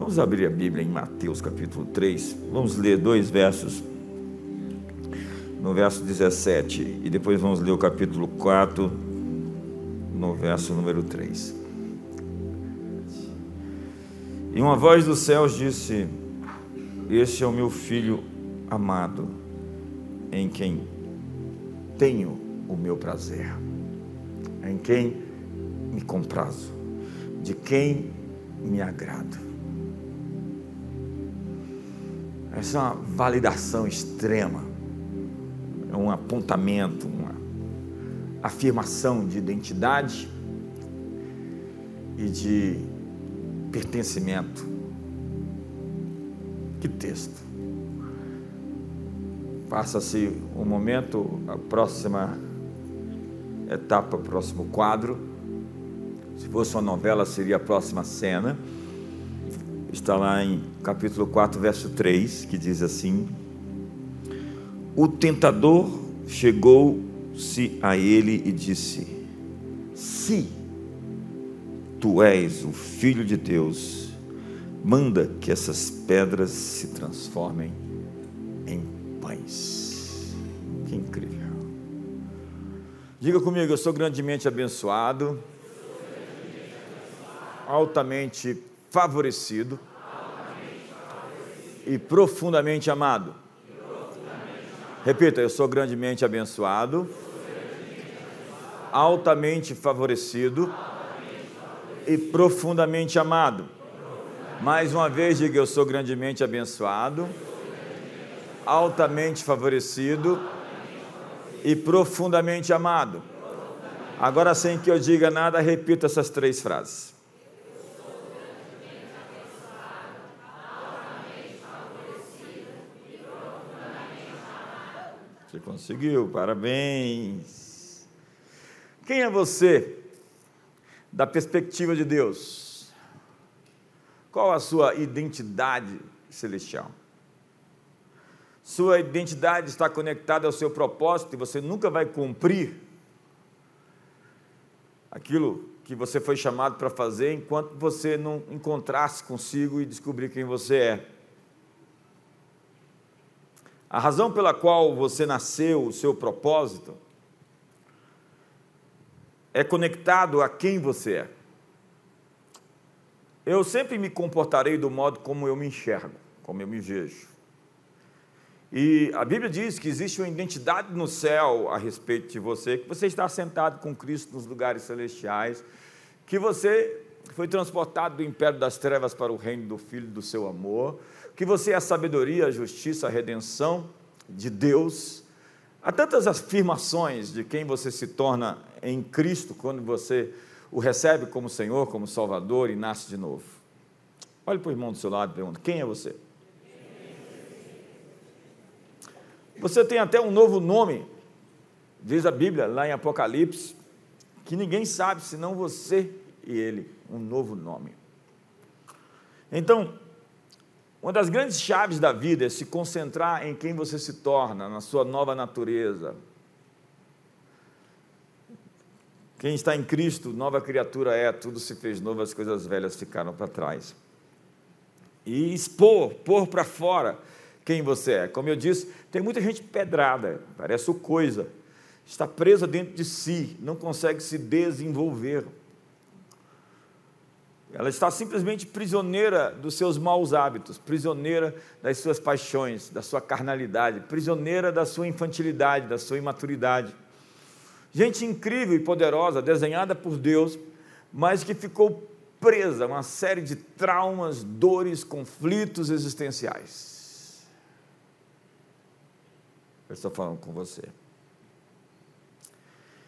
Vamos abrir a Bíblia em Mateus capítulo 3. Vamos ler dois versos. No verso 17 e depois vamos ler o capítulo 4 no verso número 3. E uma voz dos céus disse: Este é o meu filho amado, em quem tenho o meu prazer, em quem me comprazo, de quem me agrado. Essa é uma validação extrema, é um apontamento, uma afirmação de identidade e de pertencimento. Que texto! Passa-se um momento, a próxima etapa, o próximo quadro. Se fosse uma novela, seria a próxima cena está lá em capítulo 4, verso 3, que diz assim: O tentador chegou-se a ele e disse: Se tu és o filho de Deus, manda que essas pedras se transformem em pães. Que incrível. Diga comigo, eu sou grandemente abençoado, altamente favorecido, e profundamente amado. Repita, eu sou grandemente abençoado, altamente favorecido e profundamente amado. Mais uma vez, diga: Eu sou grandemente abençoado, altamente favorecido e profundamente amado. Agora, sem que eu diga nada, repita essas três frases. Você conseguiu, parabéns. Quem é você da perspectiva de Deus? Qual a sua identidade celestial? Sua identidade está conectada ao seu propósito e você nunca vai cumprir aquilo que você foi chamado para fazer enquanto você não encontrasse consigo e descobrir quem você é. A razão pela qual você nasceu, o seu propósito, é conectado a quem você é. Eu sempre me comportarei do modo como eu me enxergo, como eu me vejo. E a Bíblia diz que existe uma identidade no céu a respeito de você, que você está sentado com Cristo nos lugares celestiais, que você foi transportado do império das trevas para o reino do Filho do seu amor, que você é a sabedoria, a justiça, a redenção de Deus. Há tantas afirmações de quem você se torna em Cristo quando você o recebe como Senhor, como Salvador e nasce de novo. Olhe para o irmão do seu lado e pergunta: quem é você? Você tem até um novo nome, diz a Bíblia lá em Apocalipse, que ninguém sabe senão você e ele, um novo nome. Então, uma das grandes chaves da vida é se concentrar em quem você se torna, na sua nova natureza. Quem está em Cristo, nova criatura é, tudo se fez novo, as coisas velhas ficaram para trás. E expor, pôr para fora quem você é. Como eu disse, tem muita gente pedrada, parece coisa, está presa dentro de si, não consegue se desenvolver. Ela está simplesmente prisioneira dos seus maus hábitos, prisioneira das suas paixões, da sua carnalidade, prisioneira da sua infantilidade, da sua imaturidade. Gente incrível e poderosa, desenhada por Deus, mas que ficou presa a uma série de traumas, dores, conflitos existenciais. Eu estou falando com você.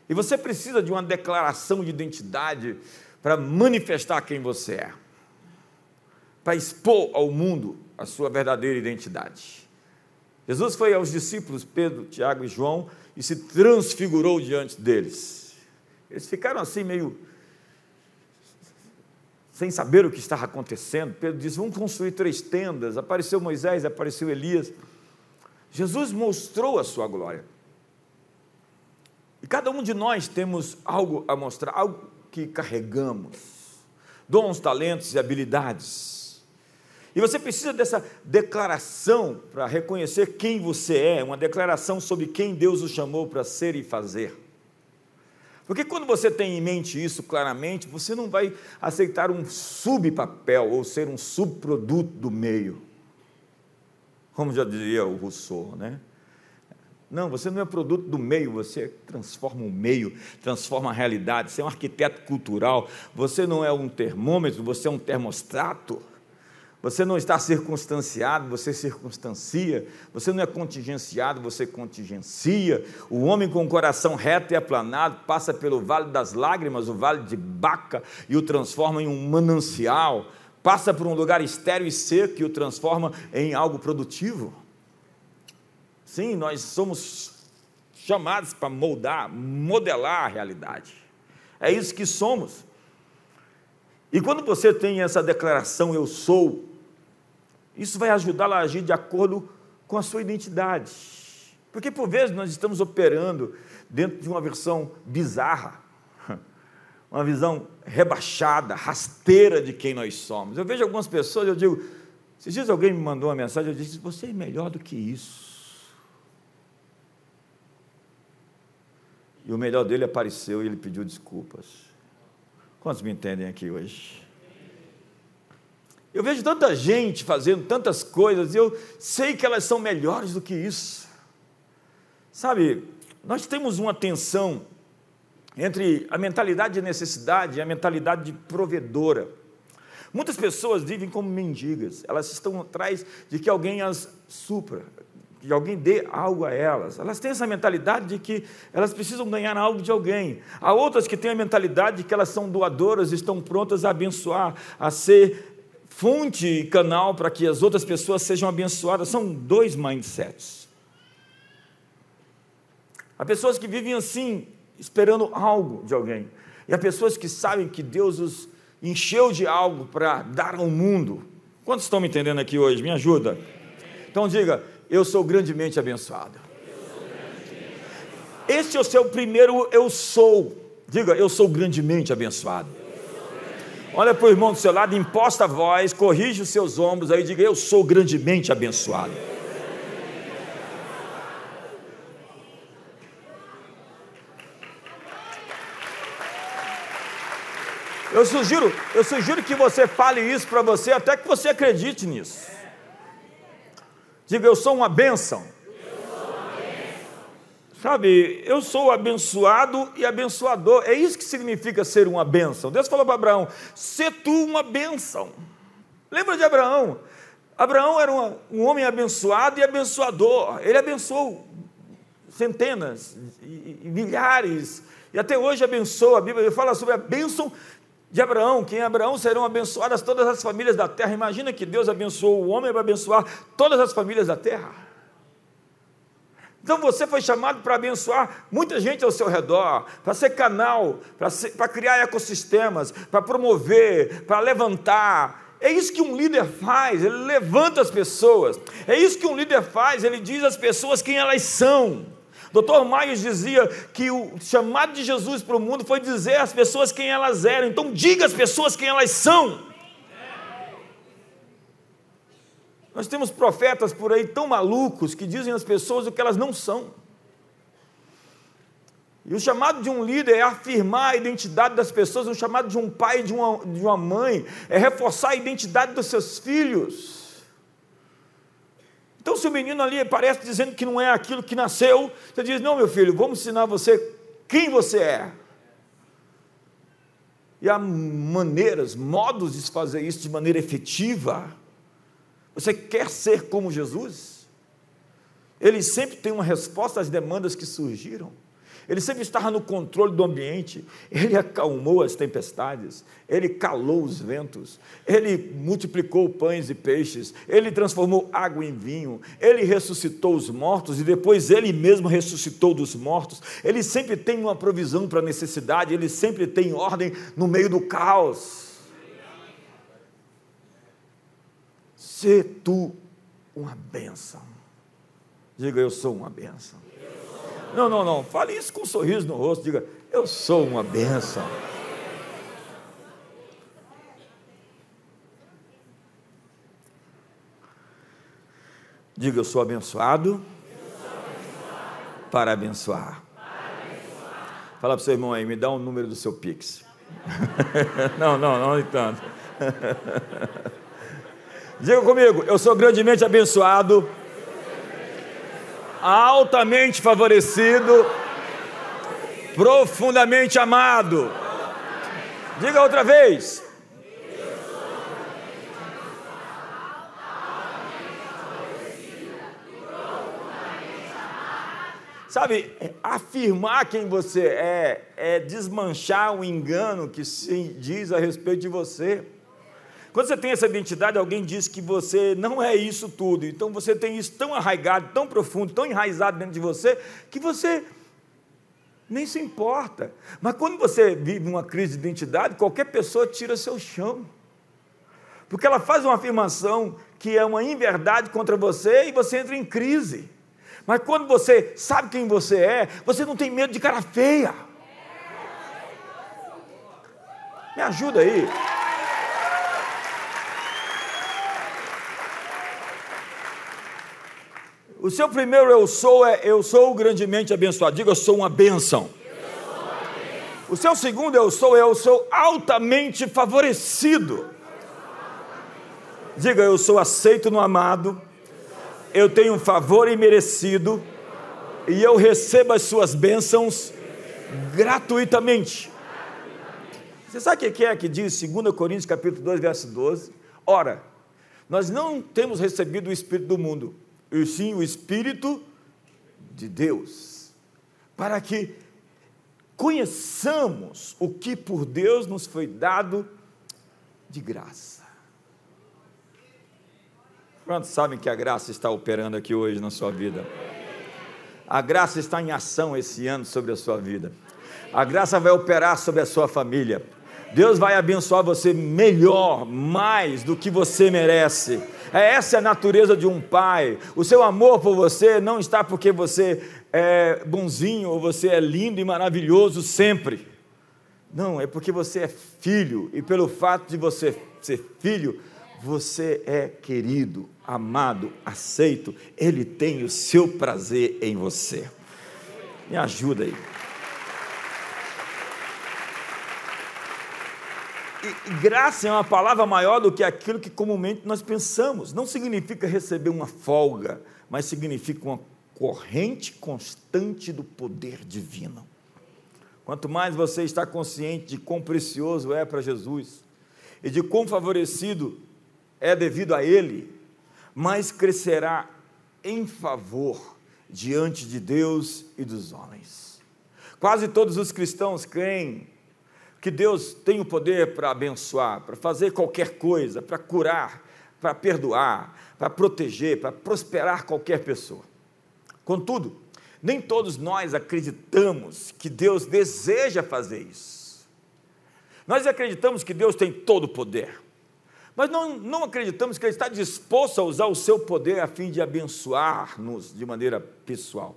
E você precisa de uma declaração de identidade para manifestar quem você é, para expor ao mundo a sua verdadeira identidade. Jesus foi aos discípulos Pedro, Tiago e João e se transfigurou diante deles. Eles ficaram assim meio sem saber o que estava acontecendo. Pedro disse: Vamos construir três tendas. Apareceu Moisés, apareceu Elias. Jesus mostrou a sua glória. E cada um de nós temos algo a mostrar, algo que carregamos, dons, talentos e habilidades. E você precisa dessa declaração para reconhecer quem você é, uma declaração sobre quem Deus o chamou para ser e fazer. Porque quando você tem em mente isso claramente, você não vai aceitar um subpapel ou ser um subproduto do meio. Como já dizia o Rousseau, né? Não, você não é produto do meio, você transforma o meio, transforma a realidade. Você é um arquiteto cultural, você não é um termômetro, você é um termostato. Você não está circunstanciado, você circunstancia. Você não é contingenciado, você contingencia. O homem com o coração reto e aplanado passa pelo vale das lágrimas, o vale de Baca, e o transforma em um manancial. Passa por um lugar estéril e seco e o transforma em algo produtivo. Sim, nós somos chamados para moldar, modelar a realidade. É isso que somos. E quando você tem essa declaração, eu sou, isso vai ajudá-la a agir de acordo com a sua identidade. Porque por vezes nós estamos operando dentro de uma versão bizarra, uma visão rebaixada, rasteira de quem nós somos. Eu vejo algumas pessoas, eu digo, se dias alguém me mandou uma mensagem, eu disse, você é melhor do que isso. E o melhor dele apareceu e ele pediu desculpas. Quantos me entendem aqui hoje? Eu vejo tanta gente fazendo tantas coisas e eu sei que elas são melhores do que isso. Sabe, nós temos uma tensão entre a mentalidade de necessidade e a mentalidade de provedora. Muitas pessoas vivem como mendigas, elas estão atrás de que alguém as supra, que alguém dê algo a elas. Elas têm essa mentalidade de que elas precisam ganhar algo de alguém. Há outras que têm a mentalidade de que elas são doadoras, estão prontas a abençoar, a ser fonte e canal para que as outras pessoas sejam abençoadas. São dois mindsets. Há pessoas que vivem assim, esperando algo de alguém. E há pessoas que sabem que Deus os encheu de algo para dar ao mundo. Quantos estão me entendendo aqui hoje? Me ajuda. Então diga, eu sou grandemente abençoado. Este é o seu primeiro eu sou. Diga, eu sou grandemente abençoado. Olha para o irmão do seu lado, imposta a voz, corrige os seus ombros, aí diga: Eu sou grandemente abençoado. Eu sugiro, eu sugiro que você fale isso para você, até que você acredite nisso. Diga, eu sou uma bênção. Sabe, eu sou abençoado e abençoador. É isso que significa ser uma bênção. Deus falou para Abraão: se tu uma bênção. Lembra de Abraão? Abraão era uma, um homem abençoado e abençoador. Ele abençoou centenas e, e milhares. E até hoje abençoa. A Bíblia fala sobre a bênção de Abraão, que em Abraão serão abençoadas todas as famílias da terra. Imagina que Deus abençoou o homem para abençoar todas as famílias da terra. Então você foi chamado para abençoar muita gente ao seu redor, para ser canal, para, ser, para criar ecossistemas, para promover, para levantar. É isso que um líder faz, ele levanta as pessoas. É isso que um líder faz, ele diz às pessoas quem elas são. Dr. Maios dizia que o chamado de Jesus para o mundo foi dizer às pessoas quem elas eram. Então diga às pessoas quem elas são. Nós temos profetas por aí tão malucos que dizem às pessoas o que elas não são. E o chamado de um líder é afirmar a identidade das pessoas, o chamado de um pai e de uma, de uma mãe é reforçar a identidade dos seus filhos. Então, se o menino ali parece dizendo que não é aquilo que nasceu, você diz: Não, meu filho, vamos ensinar você quem você é. E há maneiras, modos de fazer isso de maneira efetiva. Você quer ser como Jesus? Ele sempre tem uma resposta às demandas que surgiram. Ele sempre estava no controle do ambiente, ele acalmou as tempestades, ele calou os ventos, ele multiplicou pães e peixes, ele transformou água em vinho, ele ressuscitou os mortos e depois ele mesmo ressuscitou dos mortos. Ele sempre tem uma provisão para a necessidade, ele sempre tem ordem no meio do caos. Se tu uma bênção. Diga, eu sou uma bênção. Não, não, não. Fale isso com um sorriso no rosto. Diga, eu sou uma bênção. Diga, eu sou abençoado, para abençoar. Fala para o seu irmão aí, me dá o um número do seu Pix. não, não, não, não tanto. Diga comigo, eu sou grandemente abençoado, altamente favorecido, profundamente amado. Diga outra vez. Sabe, afirmar quem você é, é desmanchar o engano que se diz a respeito de você. Quando você tem essa identidade, alguém diz que você não é isso tudo. Então você tem isso tão arraigado, tão profundo, tão enraizado dentro de você, que você nem se importa. Mas quando você vive uma crise de identidade, qualquer pessoa tira seu chão. Porque ela faz uma afirmação que é uma inverdade contra você e você entra em crise. Mas quando você sabe quem você é, você não tem medo de cara feia. Me ajuda aí. O seu primeiro eu sou é eu sou grandemente abençoado. Diga eu sou uma bênção. O seu segundo eu sou eu sou altamente favorecido. Diga eu sou aceito no amado eu tenho um favor imerecido e eu recebo as suas bênçãos gratuitamente. Você sabe o que é que diz 2 Coríntios capítulo 2, verso 12? Ora, nós não temos recebido o Espírito do mundo, e sim o Espírito de Deus, para que conheçamos o que por Deus nos foi dado de graça. Quantos sabem que a graça está operando aqui hoje na sua vida? A graça está em ação esse ano sobre a sua vida. A graça vai operar sobre a sua família. Deus vai abençoar você melhor, mais do que você merece. É essa é a natureza de um pai. O seu amor por você não está porque você é bonzinho ou você é lindo e maravilhoso sempre. Não, é porque você é filho e pelo fato de você ser filho, você é querido, amado, aceito, Ele tem o seu prazer em você. Me ajuda aí. E, graça é uma palavra maior do que aquilo que comumente nós pensamos. Não significa receber uma folga, mas significa uma corrente constante do poder divino. Quanto mais você está consciente de quão precioso é para Jesus e de quão favorecido é devido a Ele, mais crescerá em favor diante de Deus e dos homens. Quase todos os cristãos creem que Deus tem o poder para abençoar, para fazer qualquer coisa, para curar, para perdoar, para proteger, para prosperar qualquer pessoa. Contudo, nem todos nós acreditamos que Deus deseja fazer isso. Nós acreditamos que Deus tem todo o poder. Mas não, não acreditamos que Ele está disposto a usar o seu poder a fim de abençoar-nos de maneira pessoal.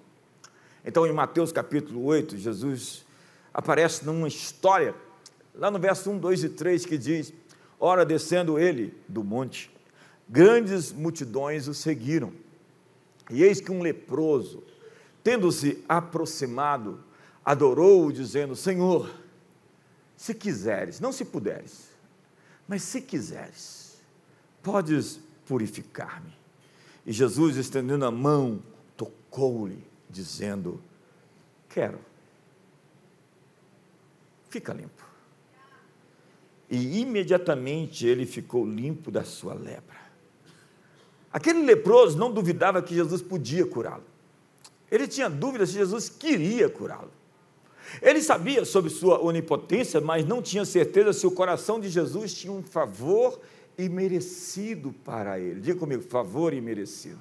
Então, em Mateus capítulo 8, Jesus aparece numa história, lá no verso 1, 2 e 3, que diz: Ora, descendo ele do monte, grandes multidões o seguiram. E eis que um leproso, tendo-se aproximado, adorou-o, dizendo: Senhor, se quiseres, não se puderes, mas se quiseres, podes purificar-me. E Jesus, estendendo a mão, tocou-lhe, dizendo: Quero, fica limpo. E imediatamente ele ficou limpo da sua lepra. Aquele leproso não duvidava que Jesus podia curá-lo. Ele tinha dúvida se Jesus queria curá-lo. Ele sabia sobre sua onipotência, mas não tinha certeza se o coração de Jesus tinha um favor imerecido para ele. Diga comigo, favor imerecido.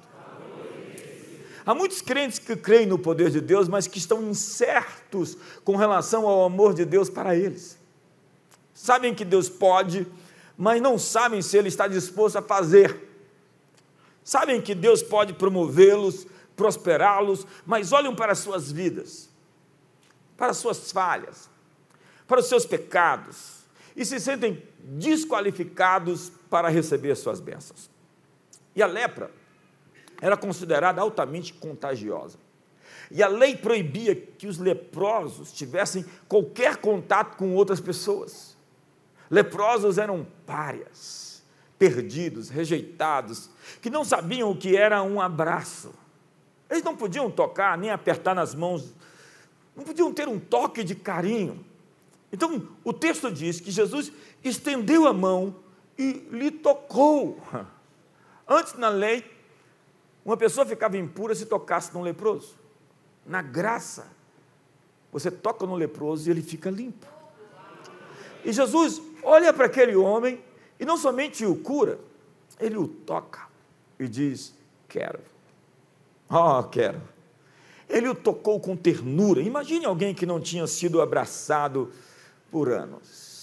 Há muitos crentes que creem no poder de Deus, mas que estão incertos com relação ao amor de Deus para eles. Sabem que Deus pode, mas não sabem se Ele está disposto a fazer. Sabem que Deus pode promovê-los, prosperá-los, mas olham para as suas vidas para as suas falhas, para os seus pecados, e se sentem desqualificados para receber suas bênçãos. E a lepra era considerada altamente contagiosa. E a lei proibia que os leprosos tivessem qualquer contato com outras pessoas. Leprosos eram párias, perdidos, rejeitados, que não sabiam o que era um abraço. Eles não podiam tocar nem apertar nas mãos, não podiam ter um toque de carinho. Então, o texto diz que Jesus estendeu a mão e lhe tocou. Antes, na lei, uma pessoa ficava impura se tocasse num leproso. Na graça, você toca no leproso e ele fica limpo. E Jesus olha para aquele homem e não somente o cura, ele o toca e diz: Quero. Oh, quero. Ele o tocou com ternura. Imagine alguém que não tinha sido abraçado por anos.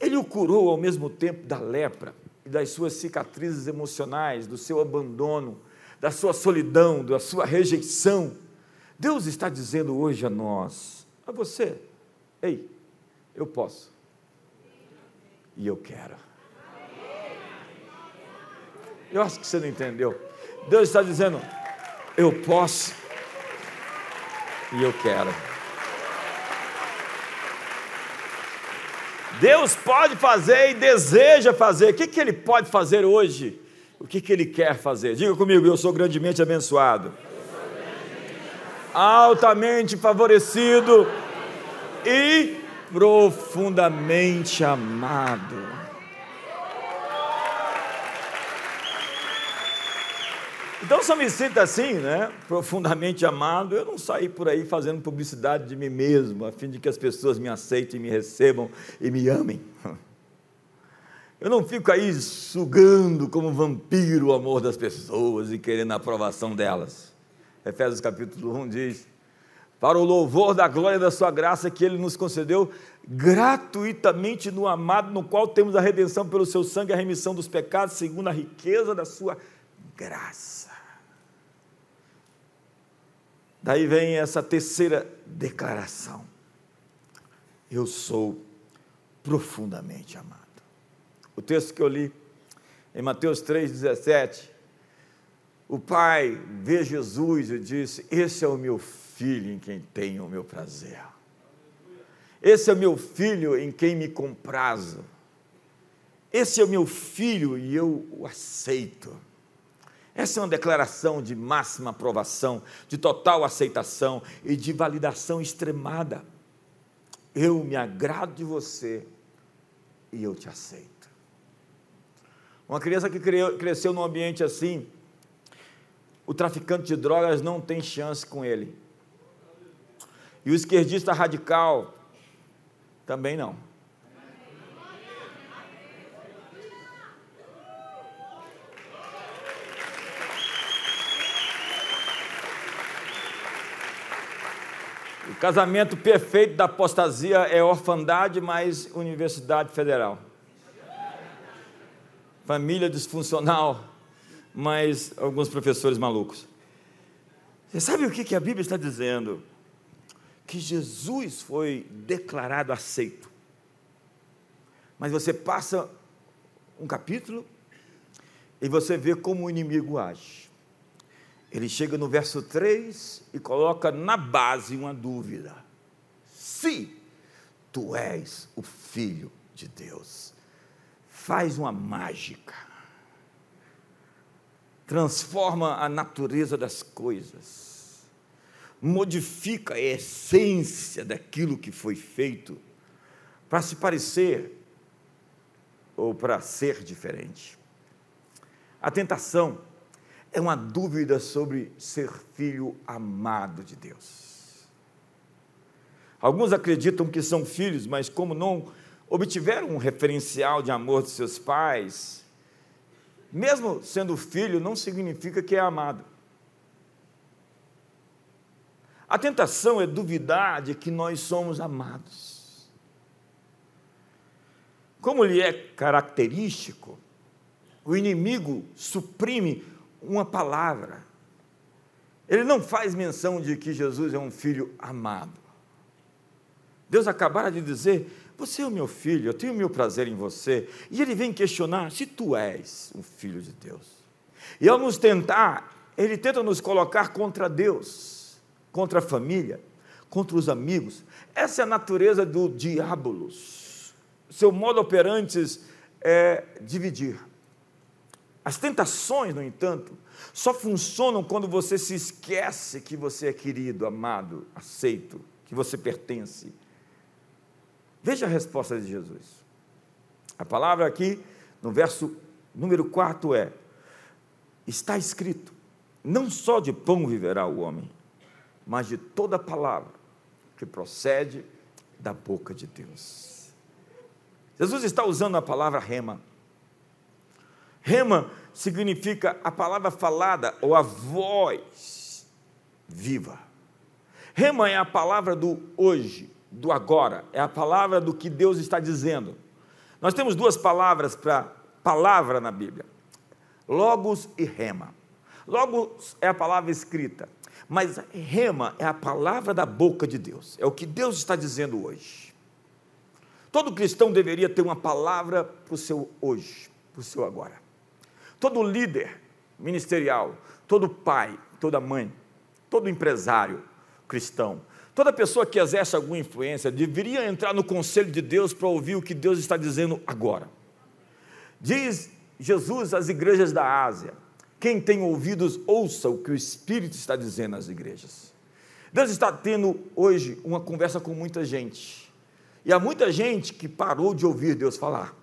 Ele o curou ao mesmo tempo da lepra e das suas cicatrizes emocionais, do seu abandono, da sua solidão, da sua rejeição. Deus está dizendo hoje a nós, a você, ei, eu posso. E eu quero. Eu acho que você não entendeu. Deus está dizendo, eu posso e eu quero. Deus pode fazer e deseja fazer. O que, que Ele pode fazer hoje? O que, que Ele quer fazer? Diga comigo, eu sou grandemente abençoado, altamente favorecido e profundamente amado. Então, se eu me sinto assim, né, profundamente amado, eu não saí por aí fazendo publicidade de mim mesmo, a fim de que as pessoas me aceitem, me recebam e me amem. Eu não fico aí sugando como vampiro o amor das pessoas e querendo a aprovação delas. Efésios capítulo 1 diz: Para o louvor da glória da Sua graça que Ele nos concedeu gratuitamente no amado, no qual temos a redenção pelo Seu sangue, a remissão dos pecados, segundo a riqueza da Sua graça. Daí vem essa terceira declaração: Eu sou profundamente amado. O texto que eu li em Mateus 3,17, o pai vê Jesus e disse: Esse é o meu filho em quem tenho o meu prazer. Esse é o meu filho em quem me comprazo. Esse é o meu filho e eu o aceito. Essa é uma declaração de máxima aprovação, de total aceitação e de validação extremada. Eu me agrado de você e eu te aceito. Uma criança que cresceu num ambiente assim, o traficante de drogas não tem chance com ele. E o esquerdista radical também não. Casamento perfeito da apostasia é orfandade mais Universidade Federal. Família disfuncional mais alguns professores malucos. Você sabe o que a Bíblia está dizendo? Que Jesus foi declarado aceito. Mas você passa um capítulo e você vê como o inimigo age. Ele chega no verso 3 e coloca na base uma dúvida: se tu és o filho de Deus, faz uma mágica, transforma a natureza das coisas, modifica a essência daquilo que foi feito para se parecer ou para ser diferente. A tentação é uma dúvida sobre ser filho amado de Deus. Alguns acreditam que são filhos, mas como não obtiveram um referencial de amor de seus pais, mesmo sendo filho, não significa que é amado. A tentação é duvidar de que nós somos amados. Como lhe é característico, o inimigo suprime uma palavra. Ele não faz menção de que Jesus é um filho amado. Deus acabara de dizer: Você é o meu filho, eu tenho o meu prazer em você. E ele vem questionar se tu és um filho de Deus. E ao nos tentar, ele tenta nos colocar contra Deus, contra a família, contra os amigos. Essa é a natureza do diabolos. Seu modo operantes é dividir. As tentações, no entanto, só funcionam quando você se esquece que você é querido, amado, aceito, que você pertence. Veja a resposta de Jesus. A palavra aqui, no verso número 4 é: Está escrito, não só de pão viverá o homem, mas de toda palavra que procede da boca de Deus. Jesus está usando a palavra rema. Rema significa a palavra falada ou a voz viva. Rema é a palavra do hoje, do agora, é a palavra do que Deus está dizendo. Nós temos duas palavras para palavra na Bíblia: Logos e Rema. Logos é a palavra escrita, mas Rema é a palavra da boca de Deus, é o que Deus está dizendo hoje. Todo cristão deveria ter uma palavra para o seu hoje, para o seu agora. Todo líder ministerial, todo pai, toda mãe, todo empresário cristão, Toda pessoa que exerce alguma influência deveria entrar no conselho de Deus para ouvir o que Deus está dizendo agora. Diz Jesus às igrejas da Ásia: quem tem ouvidos, ouça o que o Espírito está dizendo às igrejas. Deus está tendo hoje uma conversa com muita gente. E há muita gente que parou de ouvir Deus falar.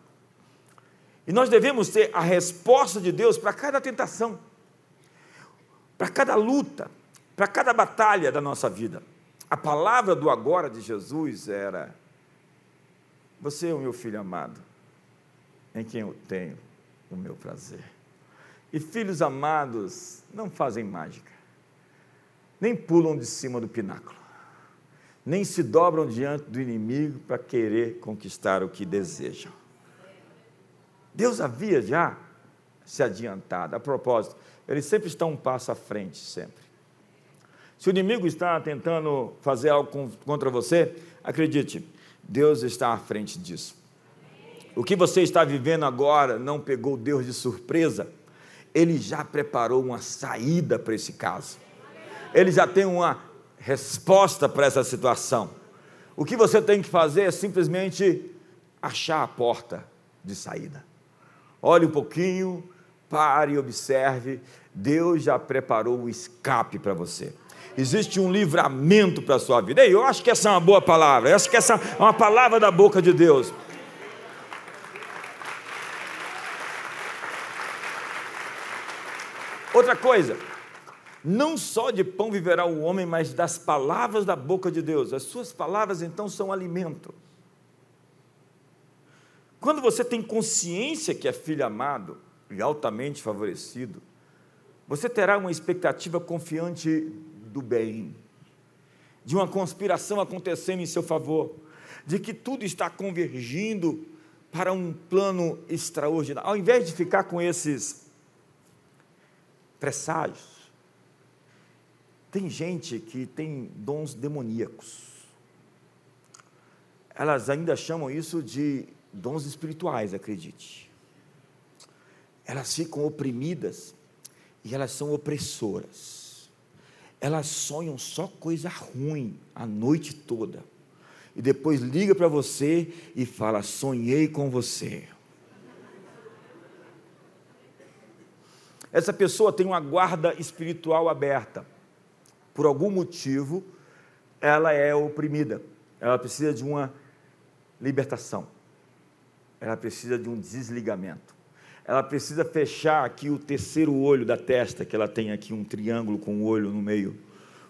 E nós devemos ter a resposta de Deus para cada tentação, para cada luta, para cada batalha da nossa vida. A palavra do agora de Jesus era: Você é o meu filho amado, em quem eu tenho o meu prazer. E filhos amados não fazem mágica, nem pulam de cima do pináculo, nem se dobram diante do inimigo para querer conquistar o que desejam. Deus havia já se adiantado. A propósito, ele sempre está um passo à frente, sempre. Se o inimigo está tentando fazer algo contra você, acredite, Deus está à frente disso. O que você está vivendo agora não pegou Deus de surpresa, Ele já preparou uma saída para esse caso, Ele já tem uma resposta para essa situação. O que você tem que fazer é simplesmente achar a porta de saída. Olhe um pouquinho, pare e observe. Deus já preparou o escape para você existe um livramento para a sua vida. Ei, eu acho que essa é uma boa palavra, eu acho que essa é uma palavra da boca de Deus. Outra coisa, não só de pão viverá o homem, mas das palavras da boca de Deus. As suas palavras então são alimento. Quando você tem consciência que é filho amado e altamente favorecido, você terá uma expectativa confiante do bem, de uma conspiração acontecendo em seu favor, de que tudo está convergindo para um plano extraordinário. Ao invés de ficar com esses presságios, tem gente que tem dons demoníacos. Elas ainda chamam isso de dons espirituais, acredite. Elas ficam oprimidas e elas são opressoras elas sonham só coisa ruim a noite toda. E depois liga para você e fala: sonhei com você. Essa pessoa tem uma guarda espiritual aberta. Por algum motivo, ela é oprimida. Ela precisa de uma libertação. Ela precisa de um desligamento ela precisa fechar aqui o terceiro olho da testa, que ela tem aqui um triângulo com o um olho no meio,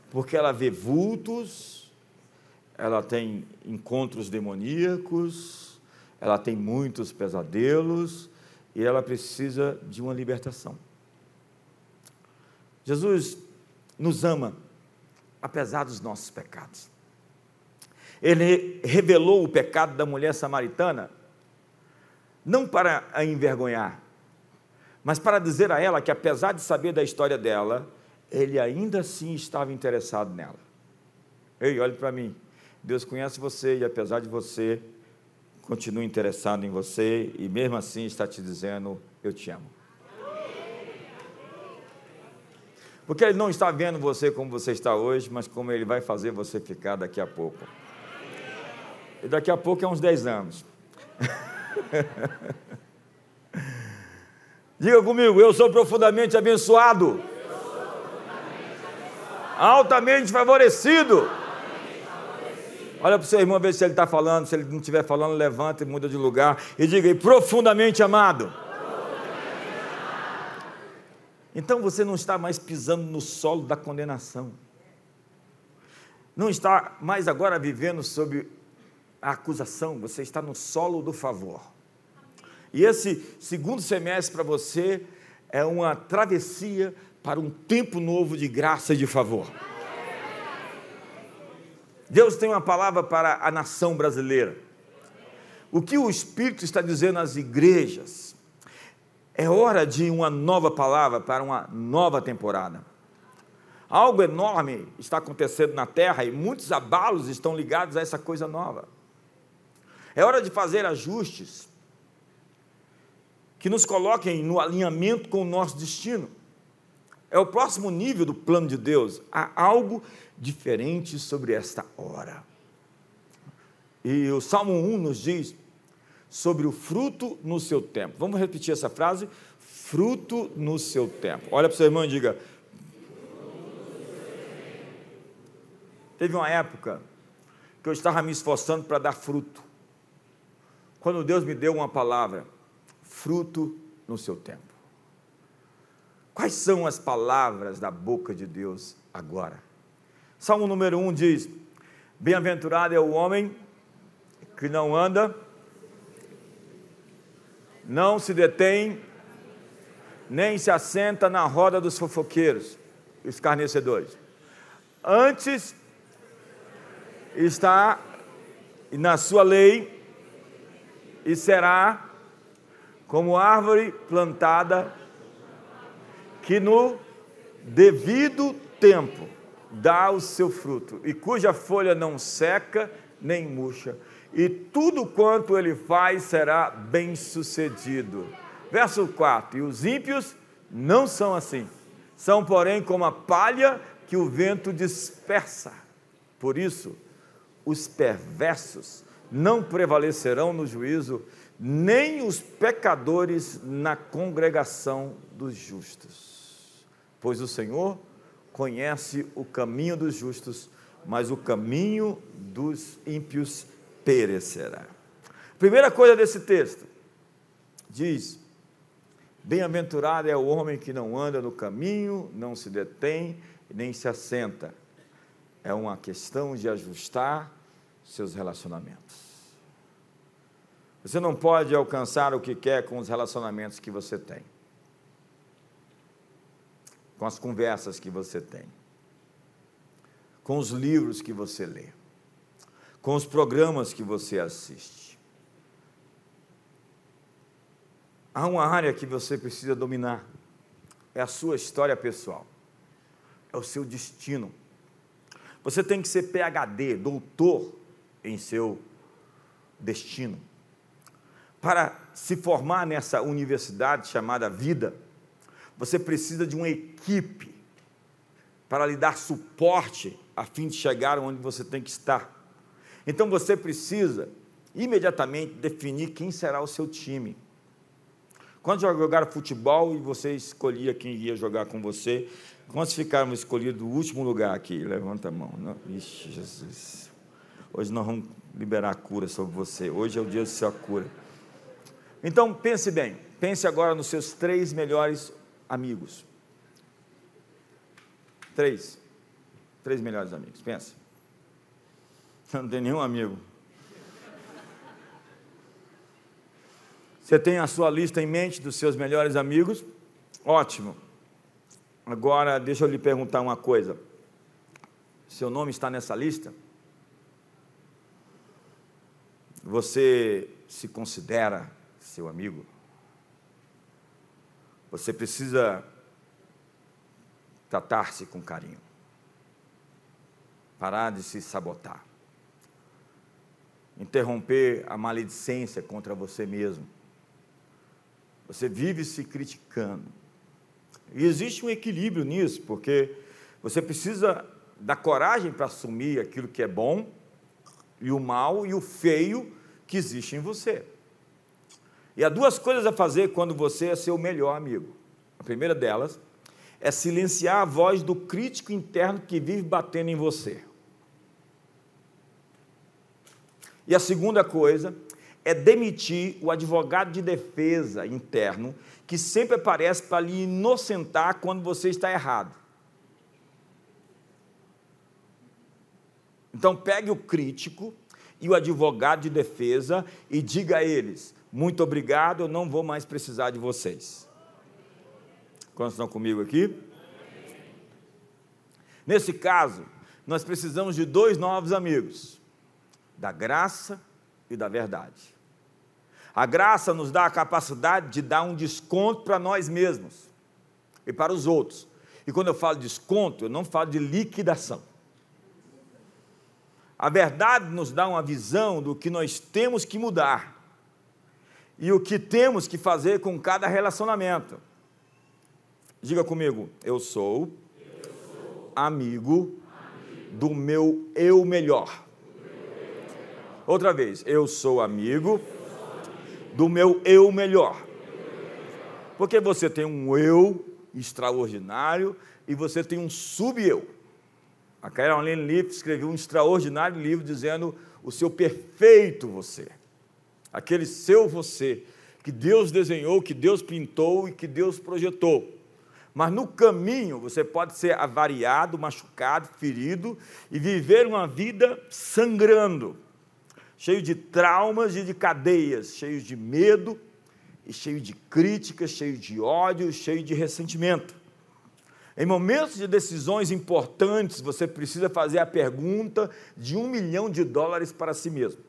porque ela vê vultos, ela tem encontros demoníacos, ela tem muitos pesadelos e ela precisa de uma libertação. Jesus nos ama, apesar dos nossos pecados. Ele revelou o pecado da mulher samaritana, não para a envergonhar, mas para dizer a ela que, apesar de saber da história dela, ele ainda assim estava interessado nela. Ei, olhe para mim. Deus conhece você e, apesar de você, continua interessado em você e mesmo assim está te dizendo: Eu te amo. Porque Ele não está vendo você como você está hoje, mas como Ele vai fazer você ficar daqui a pouco. E daqui a pouco é uns 10 anos. Diga comigo, eu sou profundamente abençoado. Altamente favorecido. Olha para o seu irmão, ver se ele está falando. Se ele não estiver falando, levanta e muda de lugar. E diga, profundamente amado. Então você não está mais pisando no solo da condenação. Não está mais agora vivendo sob a acusação, você está no solo do favor. E esse segundo semestre para você é uma travessia para um tempo novo de graça e de favor. Deus tem uma palavra para a nação brasileira. O que o Espírito está dizendo às igrejas? É hora de uma nova palavra para uma nova temporada. Algo enorme está acontecendo na terra e muitos abalos estão ligados a essa coisa nova. É hora de fazer ajustes que nos coloquem no alinhamento com o nosso destino. É o próximo nível do plano de Deus. Há algo diferente sobre esta hora. E o Salmo 1 nos diz sobre o fruto no seu tempo. Vamos repetir essa frase? Fruto no seu tempo. Olha para o seu irmão e diga: Teve uma época que eu estava me esforçando para dar fruto quando Deus me deu uma palavra, fruto no seu tempo. Quais são as palavras da boca de Deus agora? Salmo número 1 diz: Bem-aventurado é o homem que não anda, não se detém, nem se assenta na roda dos fofoqueiros, escarnecedores. Antes está na sua lei e será como árvore plantada que no devido tempo dá o seu fruto e cuja folha não seca nem murcha, e tudo quanto ele faz será bem-sucedido. Verso 4: E os ímpios não são assim, são, porém, como a palha que o vento dispersa. Por isso, os perversos não prevalecerão no juízo, nem os pecadores na congregação dos justos. Pois o Senhor conhece o caminho dos justos, mas o caminho dos ímpios perecerá. Primeira coisa desse texto, diz: Bem-aventurado é o homem que não anda no caminho, não se detém, nem se assenta. É uma questão de ajustar seus relacionamentos. Você não pode alcançar o que quer com os relacionamentos que você tem, com as conversas que você tem, com os livros que você lê, com os programas que você assiste. Há uma área que você precisa dominar, é a sua história pessoal, é o seu destino. Você tem que ser PhD, doutor em seu destino. Para se formar nessa universidade chamada vida, você precisa de uma equipe para lhe dar suporte a fim de chegar onde você tem que estar. Então você precisa imediatamente definir quem será o seu time. Quando jogaram futebol e você escolhia quem ia jogar com você, quantos ficaram escolhidos do último lugar aqui? Levanta a mão. Ixi, Jesus. Hoje nós vamos liberar a cura sobre você. Hoje é o dia da sua cura. Então pense bem, pense agora nos seus três melhores amigos. Três. Três melhores amigos. Pensa. Não tem nenhum amigo. Você tem a sua lista em mente dos seus melhores amigos? Ótimo. Agora, deixa eu lhe perguntar uma coisa. Seu nome está nessa lista? Você se considera seu amigo? Você precisa tratar-se com carinho. Parar de se sabotar. interromper a maledicência contra você mesmo. Você vive se criticando. E existe um equilíbrio nisso, porque você precisa da coragem para assumir aquilo que é bom e o mal e o feio que existe em você. E há duas coisas a fazer quando você é seu melhor amigo. A primeira delas é silenciar a voz do crítico interno que vive batendo em você. E a segunda coisa é demitir o advogado de defesa interno que sempre aparece para lhe inocentar quando você está errado. Então, pegue o crítico e o advogado de defesa e diga a eles: muito obrigado, eu não vou mais precisar de vocês. Quantos estão comigo aqui? Nesse caso, nós precisamos de dois novos amigos: da graça e da verdade. A graça nos dá a capacidade de dar um desconto para nós mesmos e para os outros. E quando eu falo desconto, eu não falo de liquidação. A verdade nos dá uma visão do que nós temos que mudar e o que temos que fazer com cada relacionamento. Diga comigo, eu sou, eu sou amigo, amigo, do meu eu melhor. Outra vez, eu sou amigo do meu eu melhor. Porque você tem um eu extraordinário e você tem um sub-eu. A Caroline Leaf escreveu um extraordinário livro dizendo o seu perfeito você. Aquele seu você que Deus desenhou, que Deus pintou e que Deus projetou. Mas no caminho você pode ser avariado, machucado, ferido e viver uma vida sangrando cheio de traumas e de cadeias, cheio de medo, e cheio de críticas, cheio de ódio, cheio de ressentimento. Em momentos de decisões importantes, você precisa fazer a pergunta de um milhão de dólares para si mesmo: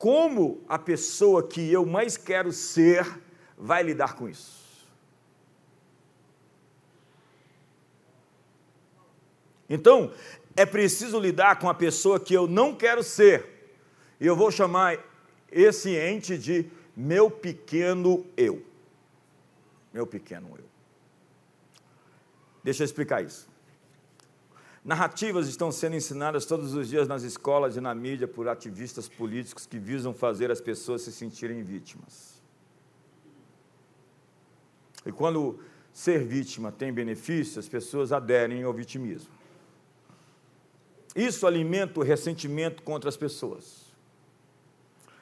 Como a pessoa que eu mais quero ser vai lidar com isso? Então, é preciso lidar com a pessoa que eu não quero ser e eu vou chamar esse ente de meu pequeno eu. Meu pequeno eu. Deixa eu explicar isso. Narrativas estão sendo ensinadas todos os dias nas escolas e na mídia por ativistas políticos que visam fazer as pessoas se sentirem vítimas. E quando ser vítima tem benefício, as pessoas aderem ao vitimismo. Isso alimenta o ressentimento contra as pessoas.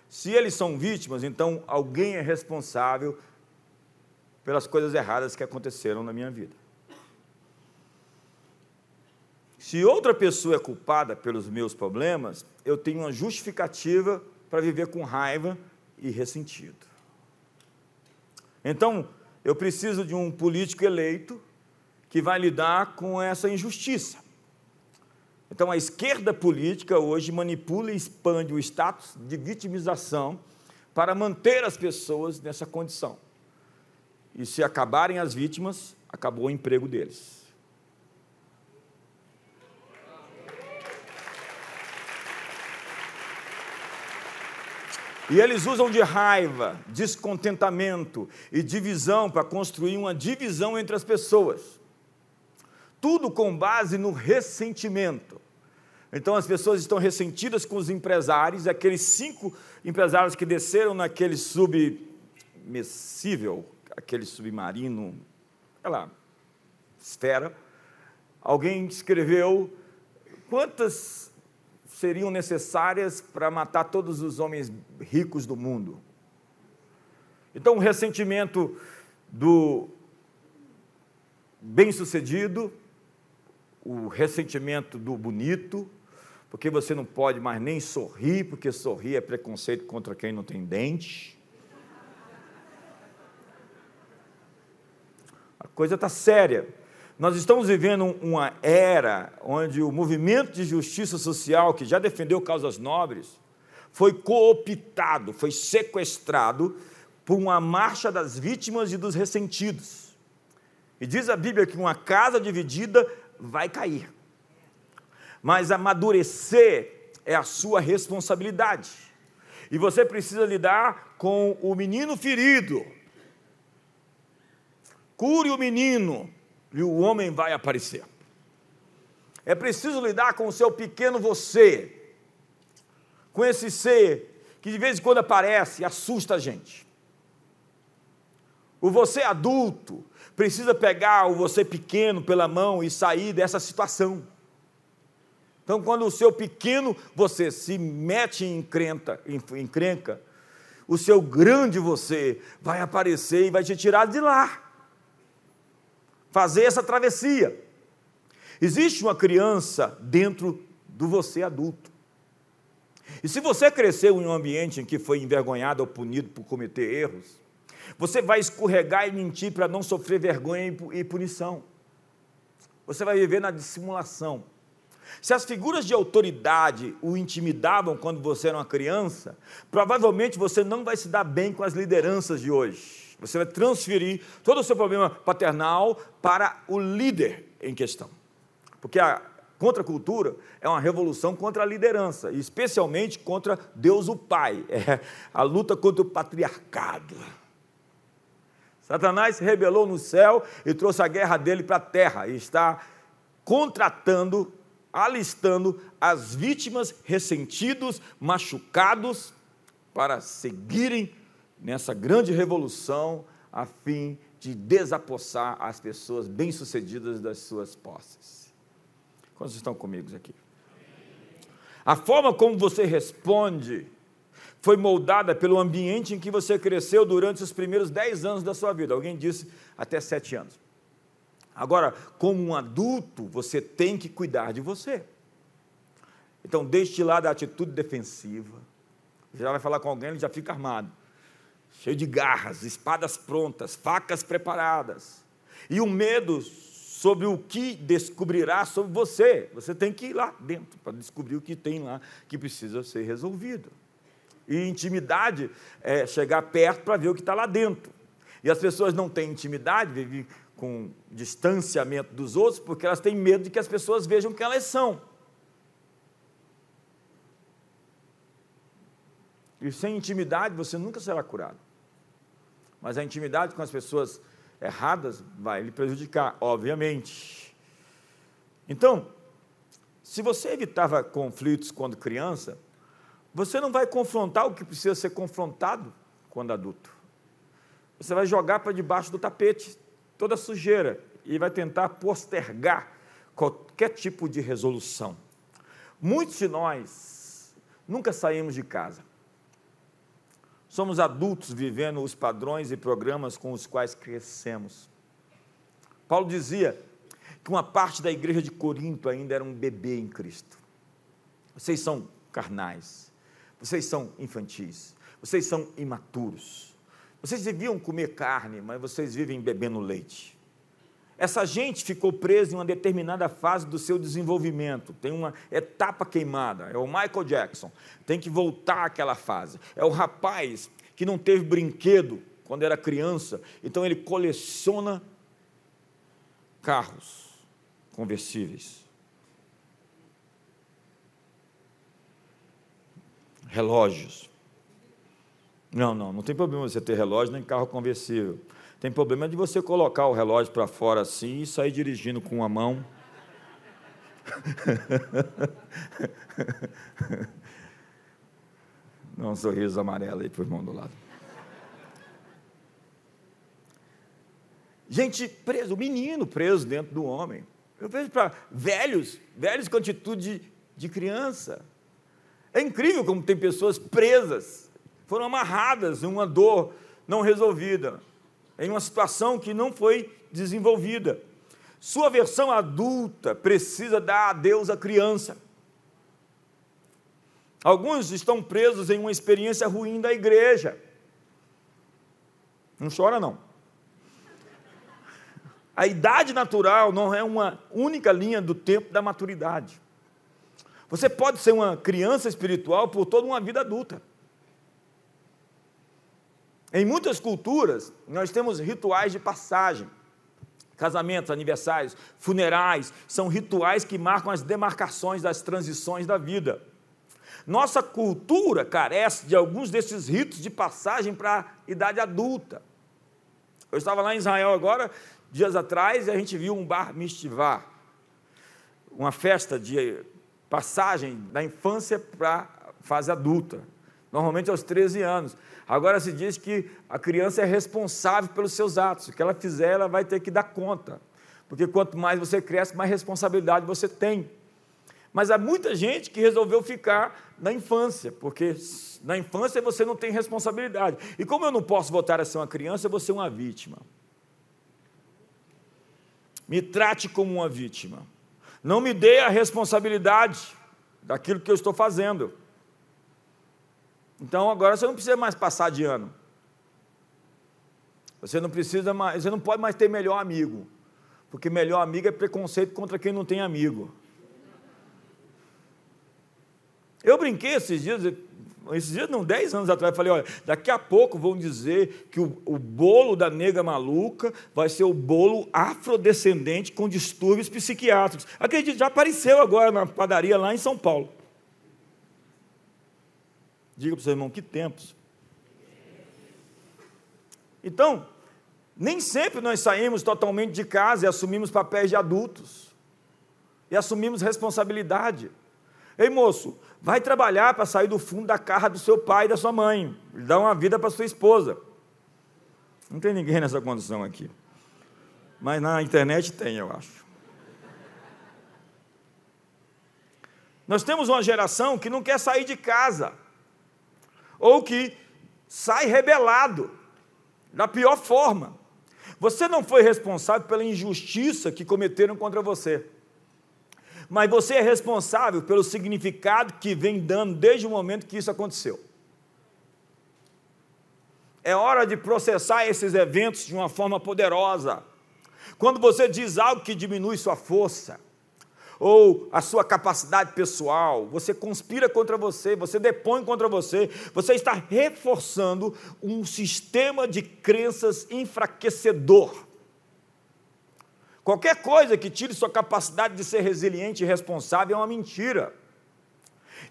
Se eles são vítimas, então alguém é responsável pelas coisas erradas que aconteceram na minha vida. Se outra pessoa é culpada pelos meus problemas, eu tenho uma justificativa para viver com raiva e ressentido. Então, eu preciso de um político eleito que vai lidar com essa injustiça. Então, a esquerda política hoje manipula e expande o status de vitimização para manter as pessoas nessa condição. E se acabarem as vítimas, acabou o emprego deles. E eles usam de raiva, descontentamento e divisão para construir uma divisão entre as pessoas. Tudo com base no ressentimento. Então as pessoas estão ressentidas com os empresários, aqueles cinco empresários que desceram naquele submessível, aquele submarino, aquela esfera. Alguém escreveu quantas seriam necessárias para matar todos os homens ricos do mundo. Então o ressentimento do bem-sucedido o ressentimento do bonito, porque você não pode mais nem sorrir, porque sorrir é preconceito contra quem não tem dente. A coisa está séria. Nós estamos vivendo uma era onde o movimento de justiça social, que já defendeu causas nobres, foi cooptado, foi sequestrado por uma marcha das vítimas e dos ressentidos. E diz a Bíblia que uma casa dividida vai cair. Mas amadurecer é a sua responsabilidade. E você precisa lidar com o menino ferido. Cure o menino e o homem vai aparecer. É preciso lidar com o seu pequeno você, com esse ser que de vez em quando aparece e assusta a gente. O você adulto precisa pegar o você pequeno pela mão e sair dessa situação. Então, quando o seu pequeno você se mete em encrenca, encrenca, o seu grande você vai aparecer e vai te tirar de lá. Fazer essa travessia. Existe uma criança dentro do você adulto. E se você cresceu em um ambiente em que foi envergonhado ou punido por cometer erros, você vai escorregar e mentir para não sofrer vergonha e punição. Você vai viver na dissimulação. Se as figuras de autoridade o intimidavam quando você era uma criança, provavelmente você não vai se dar bem com as lideranças de hoje. Você vai transferir todo o seu problema paternal para o líder em questão. Porque a contracultura é uma revolução contra a liderança, especialmente contra Deus o Pai. É a luta contra o patriarcado. Satanás se rebelou no céu e trouxe a guerra dele para a terra e está contratando alistando as vítimas ressentidos, machucados, para seguirem nessa grande revolução a fim de desapossar as pessoas bem-sucedidas das suas posses. Quantos estão comigo aqui? A forma como você responde foi moldada pelo ambiente em que você cresceu durante os primeiros dez anos da sua vida. Alguém disse até sete anos. Agora, como um adulto, você tem que cuidar de você. Então, deixe de lado a atitude defensiva. Já vai falar com alguém, ele já fica armado. Cheio de garras, espadas prontas, facas preparadas. E o medo sobre o que descobrirá sobre você. Você tem que ir lá dentro para descobrir o que tem lá que precisa ser resolvido. E intimidade é chegar perto para ver o que está lá dentro. E as pessoas não têm intimidade, vivem com distanciamento dos outros, porque elas têm medo de que as pessoas vejam quem elas são. E sem intimidade você nunca será curado. Mas a intimidade com as pessoas erradas vai lhe prejudicar, obviamente. Então, se você evitava conflitos quando criança, você não vai confrontar o que precisa ser confrontado quando adulto. Você vai jogar para debaixo do tapete toda sujeira e vai tentar postergar qualquer tipo de resolução. Muitos de nós nunca saímos de casa. Somos adultos vivendo os padrões e programas com os quais crescemos. Paulo dizia que uma parte da igreja de Corinto ainda era um bebê em Cristo. Vocês são carnais, vocês são infantis, vocês são imaturos. Vocês deviam comer carne, mas vocês vivem bebendo leite. Essa gente ficou presa em uma determinada fase do seu desenvolvimento, tem uma etapa queimada. É o Michael Jackson, tem que voltar àquela fase. É o rapaz que não teve brinquedo quando era criança, então ele coleciona carros conversíveis. Relógios. Não, não, não tem problema você ter relógio nem carro conversível. Tem problema de você colocar o relógio para fora assim e sair dirigindo com uma mão. Dá um sorriso amarelo aí para o irmão do lado. Gente preso, menino preso dentro do homem. Eu vejo para velhos, velhos com atitude de, de criança. É incrível como tem pessoas presas foram amarradas em uma dor não resolvida, em uma situação que não foi desenvolvida. Sua versão adulta precisa dar a Deus a criança. Alguns estão presos em uma experiência ruim da igreja. Não chora, não. A idade natural não é uma única linha do tempo da maturidade. Você pode ser uma criança espiritual por toda uma vida adulta. Em muitas culturas, nós temos rituais de passagem. Casamentos, aniversários, funerais, são rituais que marcam as demarcações das transições da vida. Nossa cultura carece de alguns desses ritos de passagem para a idade adulta. Eu estava lá em Israel agora, dias atrás, e a gente viu um bar mistivá, uma festa de passagem da infância para a fase adulta, normalmente aos 13 anos. Agora se diz que a criança é responsável pelos seus atos, o que ela fizer, ela vai ter que dar conta, porque quanto mais você cresce, mais responsabilidade você tem. Mas há muita gente que resolveu ficar na infância, porque na infância você não tem responsabilidade. E como eu não posso voltar a ser uma criança, eu vou ser uma vítima. Me trate como uma vítima. Não me dê a responsabilidade daquilo que eu estou fazendo. Então agora você não precisa mais passar de ano. Você não precisa mais, você não pode mais ter melhor amigo. Porque melhor amigo é preconceito contra quem não tem amigo. Eu brinquei esses dias, esses dias não, 10 anos atrás, falei, olha, daqui a pouco vão dizer que o, o bolo da nega maluca vai ser o bolo afrodescendente com distúrbios psiquiátricos. Acredito, já apareceu agora na padaria lá em São Paulo. Diga para o seu irmão, que tempos. Então, nem sempre nós saímos totalmente de casa e assumimos papéis de adultos. E assumimos responsabilidade. Ei, moço, vai trabalhar para sair do fundo da carra do seu pai e da sua mãe, dar uma vida para sua esposa. Não tem ninguém nessa condição aqui. Mas na internet tem, eu acho. Nós temos uma geração que não quer sair de casa, ou que sai rebelado, da pior forma. Você não foi responsável pela injustiça que cometeram contra você mas você é responsável pelo significado que vem dando desde o momento que isso aconteceu. É hora de processar esses eventos de uma forma poderosa. Quando você diz algo que diminui sua força, ou a sua capacidade pessoal, você conspira contra você, você depõe contra você, você está reforçando um sistema de crenças enfraquecedor. Qualquer coisa que tire sua capacidade de ser resiliente e responsável é uma mentira.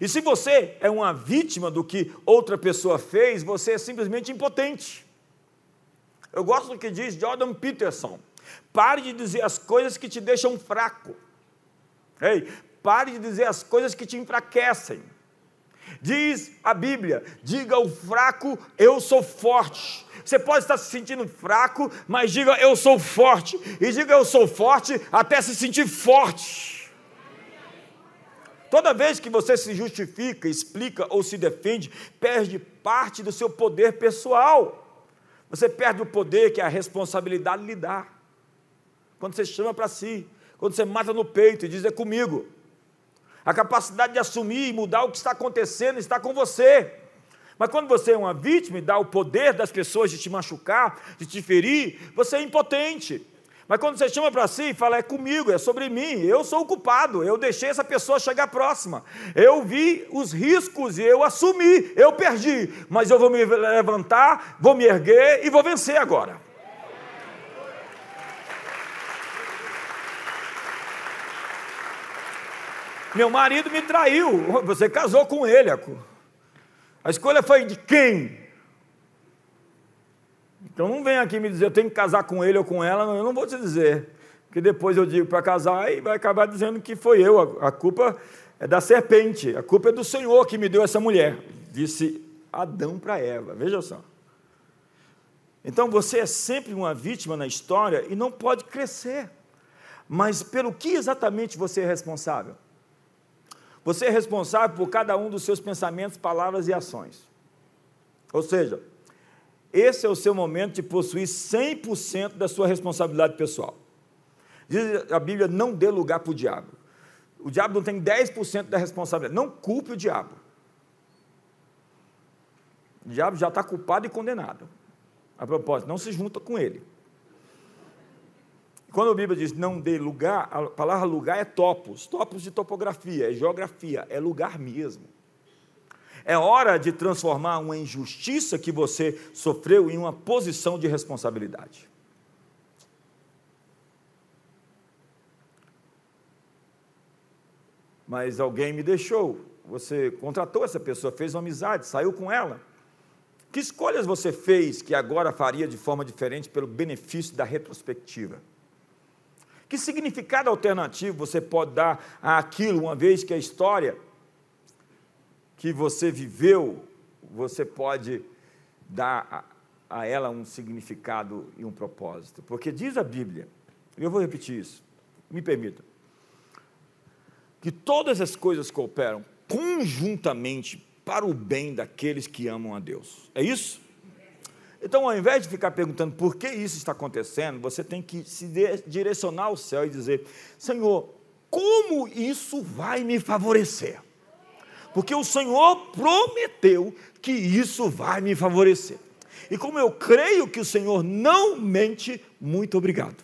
E se você é uma vítima do que outra pessoa fez, você é simplesmente impotente. Eu gosto do que diz Jordan Peterson. Pare de dizer as coisas que te deixam fraco. Ei, pare de dizer as coisas que te enfraquecem. Diz a Bíblia: diga ao fraco, eu sou forte. Você pode estar se sentindo fraco, mas diga eu sou forte. E diga eu sou forte até se sentir forte. Toda vez que você se justifica, explica ou se defende, perde parte do seu poder pessoal. Você perde o poder que a responsabilidade lhe dá. Quando você chama para si, quando você mata no peito e diz é comigo. A capacidade de assumir e mudar o que está acontecendo está com você. Mas quando você é uma vítima e dá o poder das pessoas de te machucar, de te ferir, você é impotente. Mas quando você chama para si e fala, é comigo, é sobre mim, eu sou o culpado, eu deixei essa pessoa chegar próxima, eu vi os riscos e eu assumi, eu perdi, mas eu vou me levantar, vou me erguer e vou vencer agora. Meu marido me traiu, você casou com ele, a escolha foi de quem? Então não vem aqui me dizer, eu tenho que casar com ele ou com ela, eu não vou te dizer. Porque depois eu digo para casar e vai acabar dizendo que foi eu. A, culpa é da serpente, a culpa é do Senhor que me deu essa mulher. Disse Adão para Eva, veja só. Então você é sempre uma vítima na história e não pode crescer. Mas pelo que exatamente você é responsável? Você é responsável por cada um dos seus pensamentos, palavras e ações. Ou seja, esse é o seu momento de possuir 100% da sua responsabilidade pessoal. Diz a Bíblia: não dê lugar para o diabo. O diabo não tem 10% da responsabilidade. Não culpe o diabo. O diabo já está culpado e condenado. A propósito, não se junta com ele. Quando a Bíblia diz não dê lugar, a palavra lugar é topos, topos de topografia, é geografia, é lugar mesmo. É hora de transformar uma injustiça que você sofreu em uma posição de responsabilidade. Mas alguém me deixou, você contratou essa pessoa, fez uma amizade, saiu com ela. Que escolhas você fez que agora faria de forma diferente pelo benefício da retrospectiva? Que significado alternativo você pode dar àquilo, uma vez que a história que você viveu, você pode dar a, a ela um significado e um propósito? Porque diz a Bíblia, e eu vou repetir isso, me permita, que todas as coisas cooperam conjuntamente para o bem daqueles que amam a Deus. É isso? Então, ao invés de ficar perguntando por que isso está acontecendo, você tem que se direcionar ao céu e dizer: Senhor, como isso vai me favorecer? Porque o Senhor prometeu que isso vai me favorecer. E como eu creio que o Senhor não mente, muito obrigado.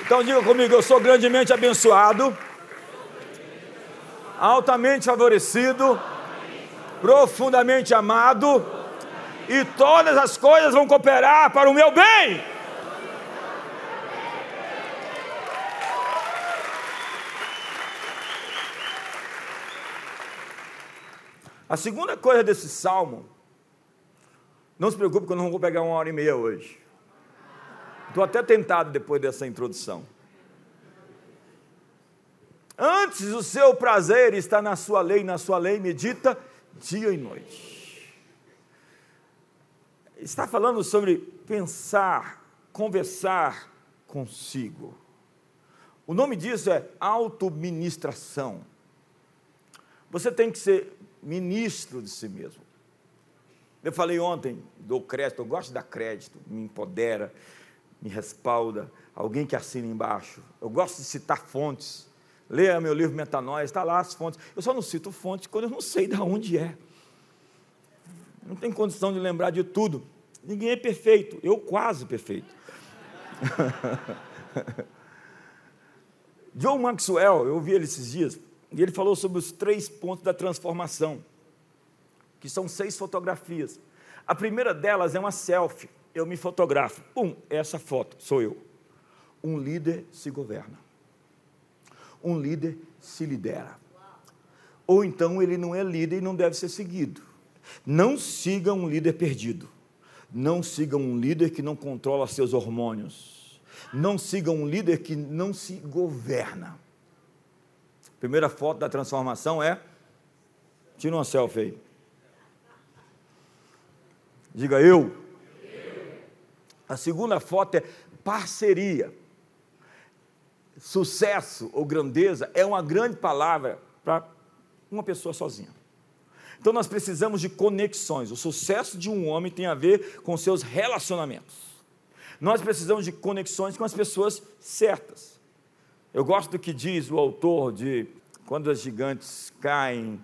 Então diga comigo, eu sou grandemente abençoado altamente favorecido, profundamente amado, e todas as coisas vão cooperar para o meu bem. A segunda coisa desse salmo, não se preocupe que eu não vou pegar uma hora e meia hoje. Estou até tentado depois dessa introdução. Antes o seu prazer está na sua lei, na sua lei medita dia e noite. Está falando sobre pensar, conversar consigo. O nome disso é autoministração. Você tem que ser ministro de si mesmo. Eu falei ontem, dou crédito, eu gosto de dar crédito, me empodera, me respalda, alguém que assina embaixo. Eu gosto de citar fontes. Leia meu livro Metanóia, está lá as fontes. Eu só não cito fontes quando eu não sei de onde é. Não tem condição de lembrar de tudo. Ninguém é perfeito, eu quase perfeito. John Maxwell, eu ouvi ele esses dias, e ele falou sobre os três pontos da transformação, que são seis fotografias. A primeira delas é uma selfie. Eu me fotografo. Um, essa foto, sou eu. Um líder se governa um líder se lidera. Ou então ele não é líder e não deve ser seguido. Não siga um líder perdido. Não siga um líder que não controla seus hormônios. Não siga um líder que não se governa. Primeira foto da transformação é. Tira uma selfie aí. Diga eu. A segunda foto é parceria sucesso ou grandeza é uma grande palavra para uma pessoa sozinha. Então nós precisamos de conexões. O sucesso de um homem tem a ver com seus relacionamentos. Nós precisamos de conexões com as pessoas certas. Eu gosto do que diz o autor de Quando as Gigantes Caem,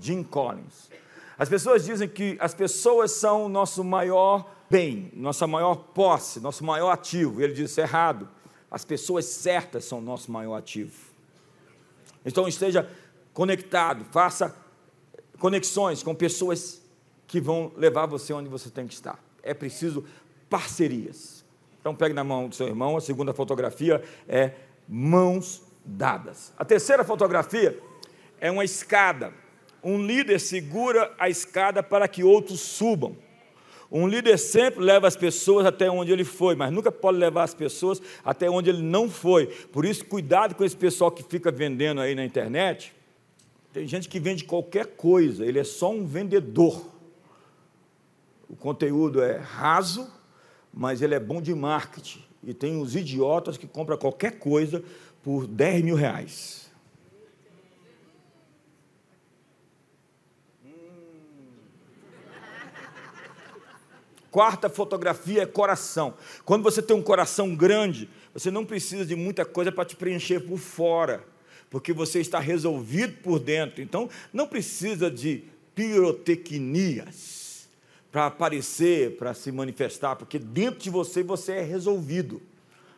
Jim Collins. As pessoas dizem que as pessoas são o nosso maior bem, nossa maior posse, nosso maior ativo. Ele diz errado. As pessoas certas são o nosso maior ativo. Então esteja conectado, faça conexões com pessoas que vão levar você onde você tem que estar. É preciso parcerias. Então pegue na mão do seu irmão, a segunda fotografia é mãos dadas. A terceira fotografia é uma escada. Um líder segura a escada para que outros subam. Um líder sempre leva as pessoas até onde ele foi, mas nunca pode levar as pessoas até onde ele não foi. Por isso, cuidado com esse pessoal que fica vendendo aí na internet. Tem gente que vende qualquer coisa, ele é só um vendedor. O conteúdo é raso, mas ele é bom de marketing. E tem os idiotas que compram qualquer coisa por 10 mil reais. Quarta fotografia é coração. Quando você tem um coração grande, você não precisa de muita coisa para te preencher por fora, porque você está resolvido por dentro. Então, não precisa de pirotecnias para aparecer, para se manifestar, porque dentro de você você é resolvido.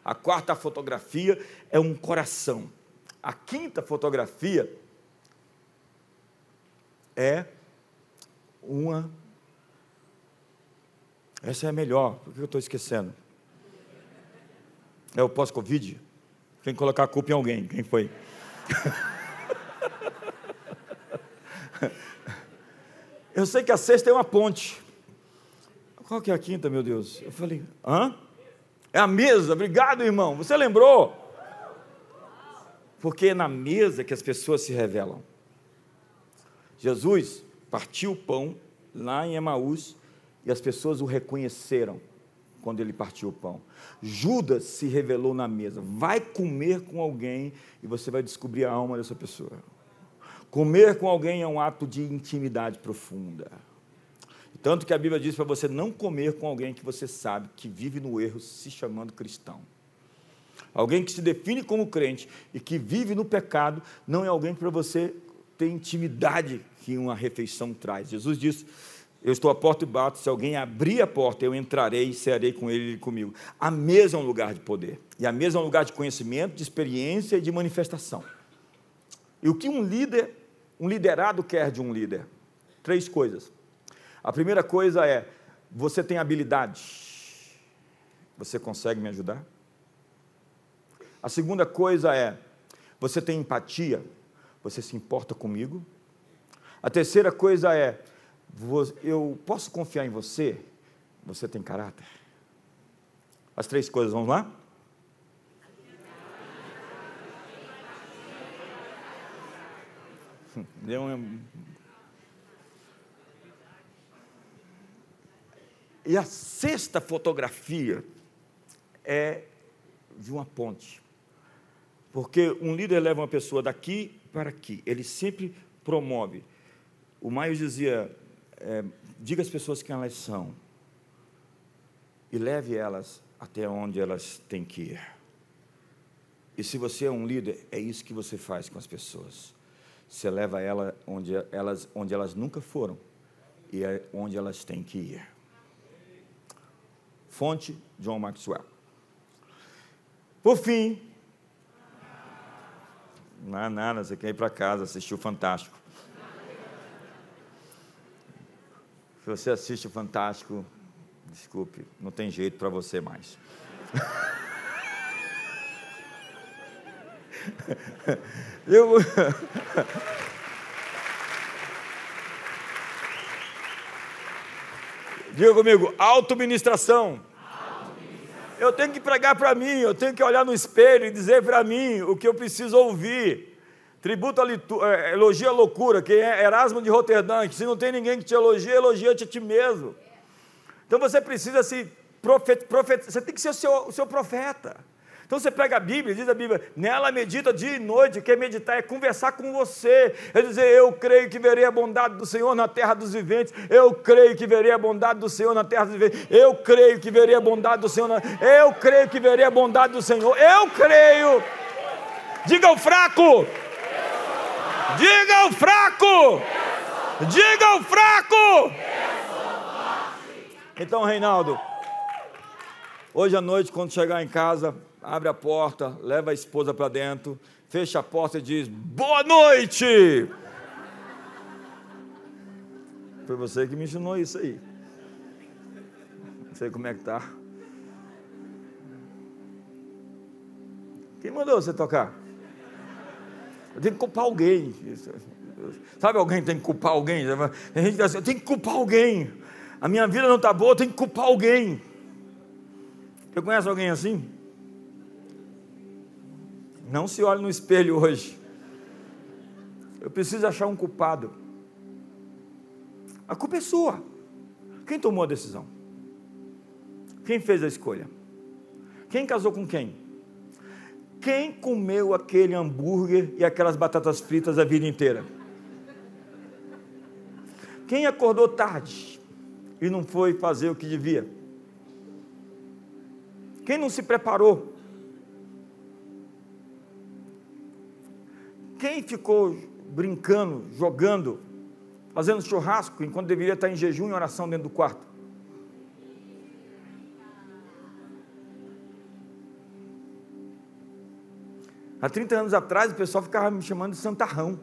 A quarta fotografia é um coração. A quinta fotografia é uma essa é a melhor. Por que eu estou esquecendo? É o pós-Covid? Tem que colocar a culpa em alguém. Quem foi? Eu sei que a sexta é uma ponte. Qual que é a quinta, meu Deus? Eu falei, hã? É a mesa, obrigado, irmão. Você lembrou? Porque é na mesa que as pessoas se revelam. Jesus partiu o pão lá em Emaús e as pessoas o reconheceram quando ele partiu o pão. Judas se revelou na mesa. Vai comer com alguém e você vai descobrir a alma dessa pessoa. Comer com alguém é um ato de intimidade profunda. Tanto que a Bíblia diz para você não comer com alguém que você sabe que vive no erro se chamando cristão. Alguém que se define como crente e que vive no pecado não é alguém para você ter intimidade que uma refeição traz. Jesus disse: Eu estou à porta e bato, se alguém abrir a porta, eu entrarei e serei com ele e comigo. A mesa é um lugar de poder, e a mesa é um lugar de conhecimento, de experiência e de manifestação. E o que um líder, um liderado quer de um líder? Três coisas. A primeira coisa é: você tem habilidade, você consegue me ajudar? A segunda coisa é: você tem empatia, você se importa comigo? A terceira coisa é: eu posso confiar em você? Você tem caráter? As três coisas, vamos lá? Deu um... E a sexta fotografia é de uma ponte. Porque um líder leva uma pessoa daqui para aqui, ele sempre promove. O Maio dizia: é, diga às pessoas quem elas são e leve elas até onde elas têm que ir. E se você é um líder, é isso que você faz com as pessoas. Você leva ela onde elas, onde elas nunca foram e é onde elas têm que ir. Fonte John Maxwell. Por fim, não é nada, você quer ir para casa assistir o Fantástico. Se você assiste o Fantástico, desculpe, não tem jeito para você mais. Eu. Diga comigo, auto-ministração. Eu tenho que pregar para mim, eu tenho que olhar no espelho e dizer para mim o que eu preciso ouvir. Tributo a é, elogia a loucura, que é Erasmo de Roterdã, que se não tem ninguém que te elogia, elogia-te a ti mesmo. Então você precisa se profet, profet, você tem que ser o seu, o seu profeta. Então você pega a Bíblia, diz a Bíblia, nela medita dia e noite, quer meditar é conversar com você, é dizer, eu creio que verei a bondade do Senhor na terra dos viventes, eu creio que verei a bondade do Senhor na terra dos viventes, eu creio que verei a bondade do Senhor, na... eu creio que verei a bondade do Senhor, eu creio. Diga o fraco, diga o fraco, diga o fraco. Então, Reinaldo, hoje à noite, quando chegar em casa, abre a porta, leva a esposa para dentro, fecha a porta e diz: Boa noite! Foi você que me ensinou isso aí. Não sei como é que tá. Quem mandou você tocar? Eu tenho que culpar alguém. Sabe alguém tem que culpar alguém? A gente diz assim, eu tenho que culpar alguém. A minha vida não está boa, eu tenho que culpar alguém. Você conhece alguém assim? Não se olhe no espelho hoje. Eu preciso achar um culpado. A culpa é sua. Quem tomou a decisão? Quem fez a escolha? Quem casou com quem? Quem comeu aquele hambúrguer e aquelas batatas fritas a vida inteira? Quem acordou tarde e não foi fazer o que devia? Quem não se preparou? Quem ficou brincando, jogando, fazendo churrasco, enquanto deveria estar em jejum e oração dentro do quarto? Há 30 anos atrás, o pessoal ficava me chamando de santarrão.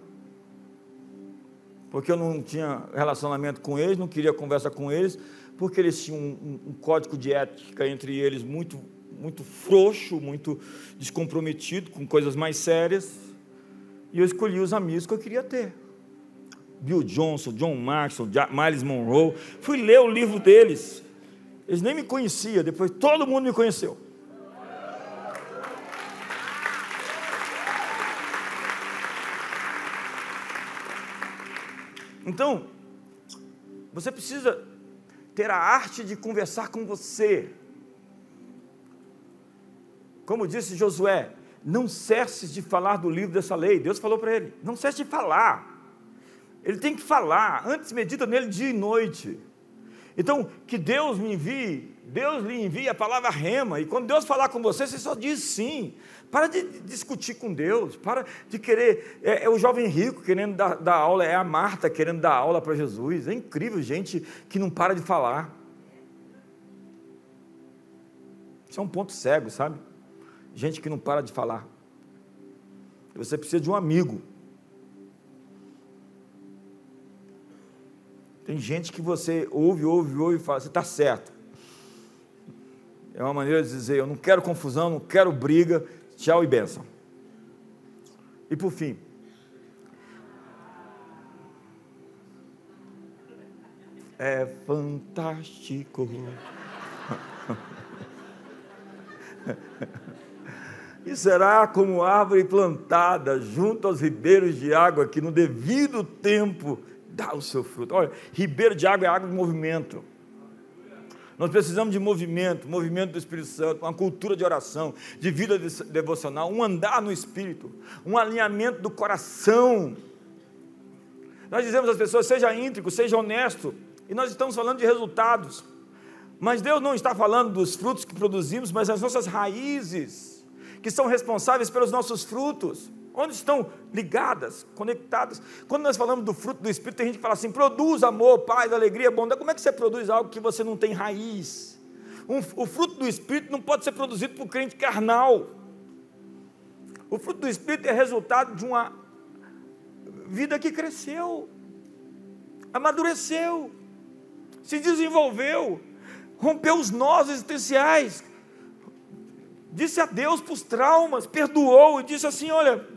Porque eu não tinha relacionamento com eles, não queria conversa com eles, porque eles tinham um, um, um código de ética entre eles muito, muito frouxo, muito descomprometido com coisas mais sérias. E eu escolhi os amigos que eu queria ter. Bill Johnson, John Maxwell, Miles Monroe. Fui ler o livro deles. Eles nem me conheciam, depois todo mundo me conheceu. Então, você precisa ter a arte de conversar com você. Como disse Josué, não cesses de falar do livro dessa lei. Deus falou para ele: não cesse de falar. Ele tem que falar, antes medita nele dia e noite. Então, que Deus me envie, Deus lhe envie a palavra rema, e quando Deus falar com você, você só diz sim. Para de discutir com Deus, para de querer. É, é o jovem rico querendo dar, dar, aula, é a Marta querendo dar aula para Jesus. É incrível, gente que não para de falar. Isso é um ponto cego, sabe? Gente que não para de falar. Você precisa de um amigo Tem gente que você ouve, ouve, ouve e fala, você está certo. É uma maneira de dizer, eu não quero confusão, não quero briga, tchau e benção. E por fim, é fantástico. e será como árvore plantada junto aos ribeiros de água que no devido tempo dá o seu fruto. Olha, ribeiro de água é água de movimento. Nós precisamos de movimento, movimento do Espírito Santo, uma cultura de oração, de vida devocional, um andar no Espírito, um alinhamento do coração. Nós dizemos às pessoas: seja íntegro, seja honesto, e nós estamos falando de resultados. Mas Deus não está falando dos frutos que produzimos, mas das nossas raízes, que são responsáveis pelos nossos frutos. Onde estão ligadas, conectadas? Quando nós falamos do fruto do Espírito, tem gente que fala assim: produz amor, paz, alegria, bondade. Como é que você produz algo que você não tem raiz? Um, o fruto do Espírito não pode ser produzido por crente carnal. O fruto do Espírito é resultado de uma vida que cresceu, amadureceu, se desenvolveu, rompeu os nós existenciais, disse adeus para os traumas, perdoou e disse assim: Olha,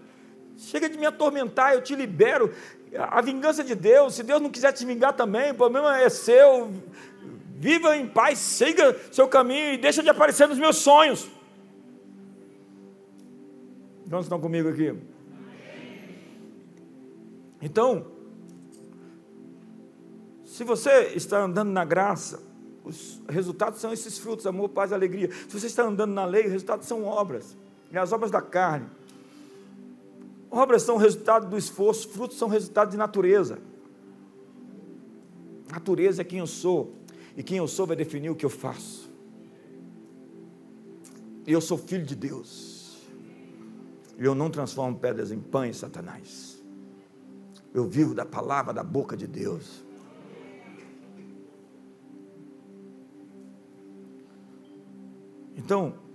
Chega de me atormentar, eu te libero. A vingança de Deus, se Deus não quiser te vingar também, o problema é seu. Viva em paz, siga seu caminho e deixa de aparecer nos meus sonhos. Quantos estão comigo aqui? Então, se você está andando na graça, os resultados são esses frutos: amor, paz, alegria. Se você está andando na lei, os resultados são obras, e as obras da carne. Obras são resultado do esforço, frutos são resultado de natureza. Natureza é quem eu sou, e quem eu sou vai definir o que eu faço. Eu sou filho de Deus, e eu não transformo pedras em pães, Satanás. Eu vivo da palavra da boca de Deus. Então,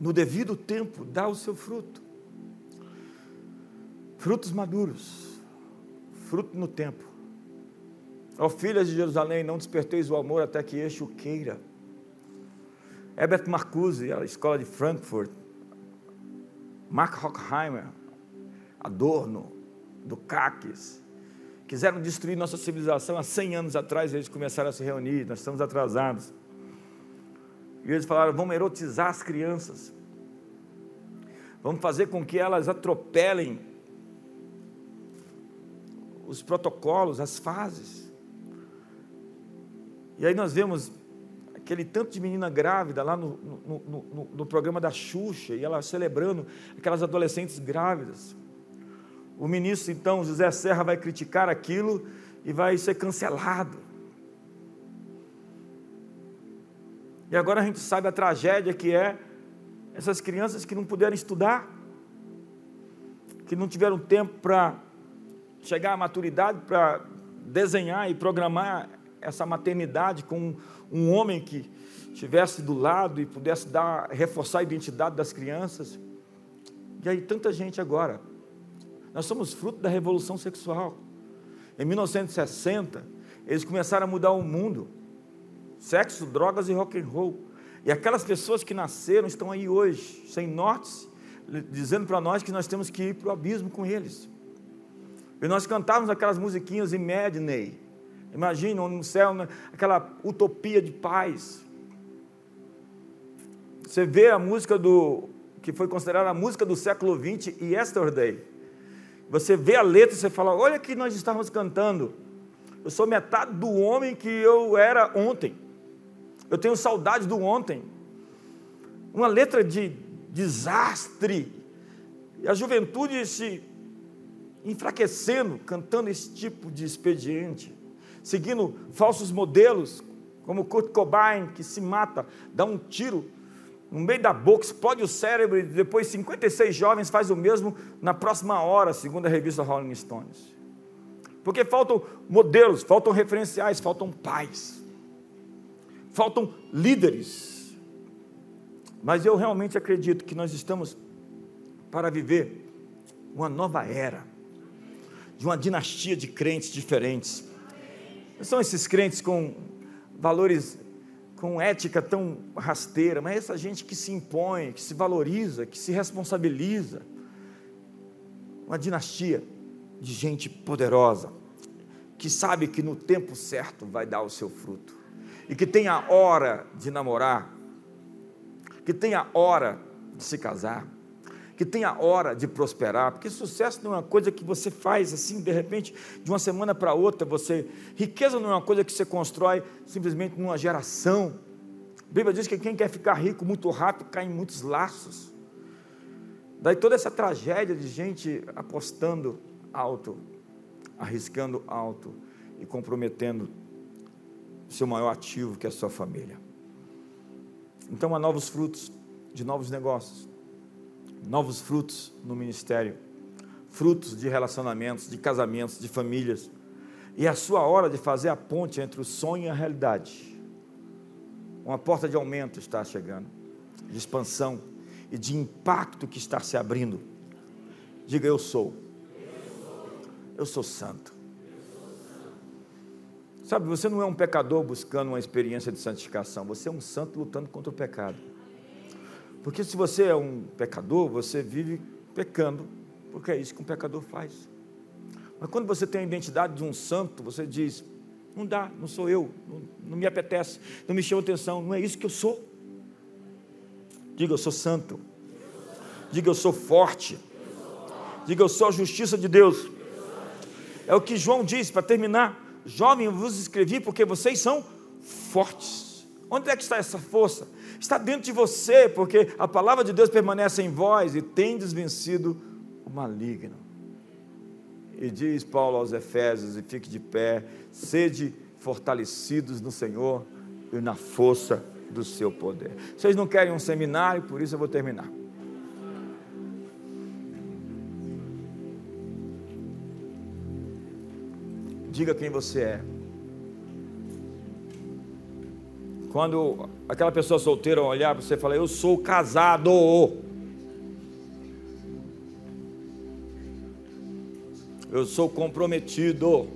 no devido tempo, dá o seu fruto. Frutos maduros, fruto no tempo. Ó filhas de Jerusalém, não desperteis o amor até que este o queira. Herbert Marcuse, a escola de Frankfurt, Mark Hockheimer, Adorno, do CACES, quiseram destruir nossa civilização há 100 anos atrás, eles começaram a se reunir, nós estamos atrasados. E eles falaram: vamos erotizar as crianças. Vamos fazer com que elas atropelem os protocolos, as fases. E aí nós vemos aquele tanto de menina grávida lá no, no, no, no, programa da Xuxa, e ela celebrando aquelas adolescentes grávidas. O ministro, então, José Serra, vai criticar aquilo e vai ser cancelado. E agora a gente sabe a tragédia que é essas crianças que não puderam estudar, que não tiveram tempo para chegar à maturidade, para desenhar e programar essa maternidade com um homem que estivesse do lado e pudesse dar, reforçar a identidade das crianças. E aí tanta gente agora. Nós somos fruto da revolução sexual. Em 1960, eles começaram a mudar o mundo sexo, drogas e rock and roll. E aquelas pessoas que nasceram estão aí hoje, sem norte, dizendo para nós que nós temos que ir para o abismo com eles. E nós cantávamos aquelas musiquinhas Imagine, imagina no céu, né, aquela utopia de paz. Você vê a música do que foi considerada a música do século XX, Yesterday. Você vê a letra e você fala: Olha que nós estávamos cantando. Eu sou metade do homem que eu era ontem. Eu tenho saudade do ontem. Uma letra de desastre. E a juventude se enfraquecendo, cantando esse tipo de expediente, seguindo falsos modelos, como Kurt Cobain, que se mata, dá um tiro no meio da boca, explode o cérebro e depois 56 jovens faz o mesmo na próxima hora, segundo a revista Rolling Stones. Porque faltam modelos, faltam referenciais, faltam pais, faltam líderes. Mas eu realmente acredito que nós estamos para viver uma nova era, de uma dinastia de crentes diferentes. Não são esses crentes com valores com ética tão rasteira, mas essa gente que se impõe, que se valoriza, que se responsabiliza. Uma dinastia de gente poderosa, que sabe que no tempo certo vai dar o seu fruto, e que tem a hora de namorar, que tem a hora de se casar, que tem a hora de prosperar, porque sucesso não é uma coisa que você faz assim, de repente, de uma semana para outra, você, riqueza não é uma coisa que você constrói simplesmente numa geração. A Bíblia diz que quem quer ficar rico muito rápido cai em muitos laços. Daí toda essa tragédia de gente apostando alto, arriscando alto e comprometendo seu maior ativo, que é a sua família. Então há novos frutos de novos negócios novos frutos no ministério, frutos de relacionamentos, de casamentos, de famílias. E é a sua hora de fazer a ponte entre o sonho e a realidade. Uma porta de aumento está chegando, de expansão e de impacto que está se abrindo. Diga eu sou. Eu sou santo. Sabe, você não é um pecador buscando uma experiência de santificação, você é um santo lutando contra o pecado. Porque se você é um pecador, você vive pecando, porque é isso que um pecador faz. Mas quando você tem a identidade de um santo, você diz: não dá, não sou eu, não, não me apetece, não me chama atenção, não é isso que eu sou. Diga, eu sou santo. Diga, eu sou forte. Diga, eu sou a justiça de Deus. É o que João diz para terminar: Jovem, eu vos escrevi porque vocês são fortes. Onde é que está essa força? está dentro de você, porque a palavra de Deus permanece em vós e tendes vencido o maligno. E diz Paulo aos Efésios: e fique de pé, sede fortalecidos no Senhor e na força do seu poder. Vocês não querem um seminário, por isso eu vou terminar. Diga quem você é. Quando aquela pessoa solteira olhar para você e falar, eu sou casado. Eu sou comprometido.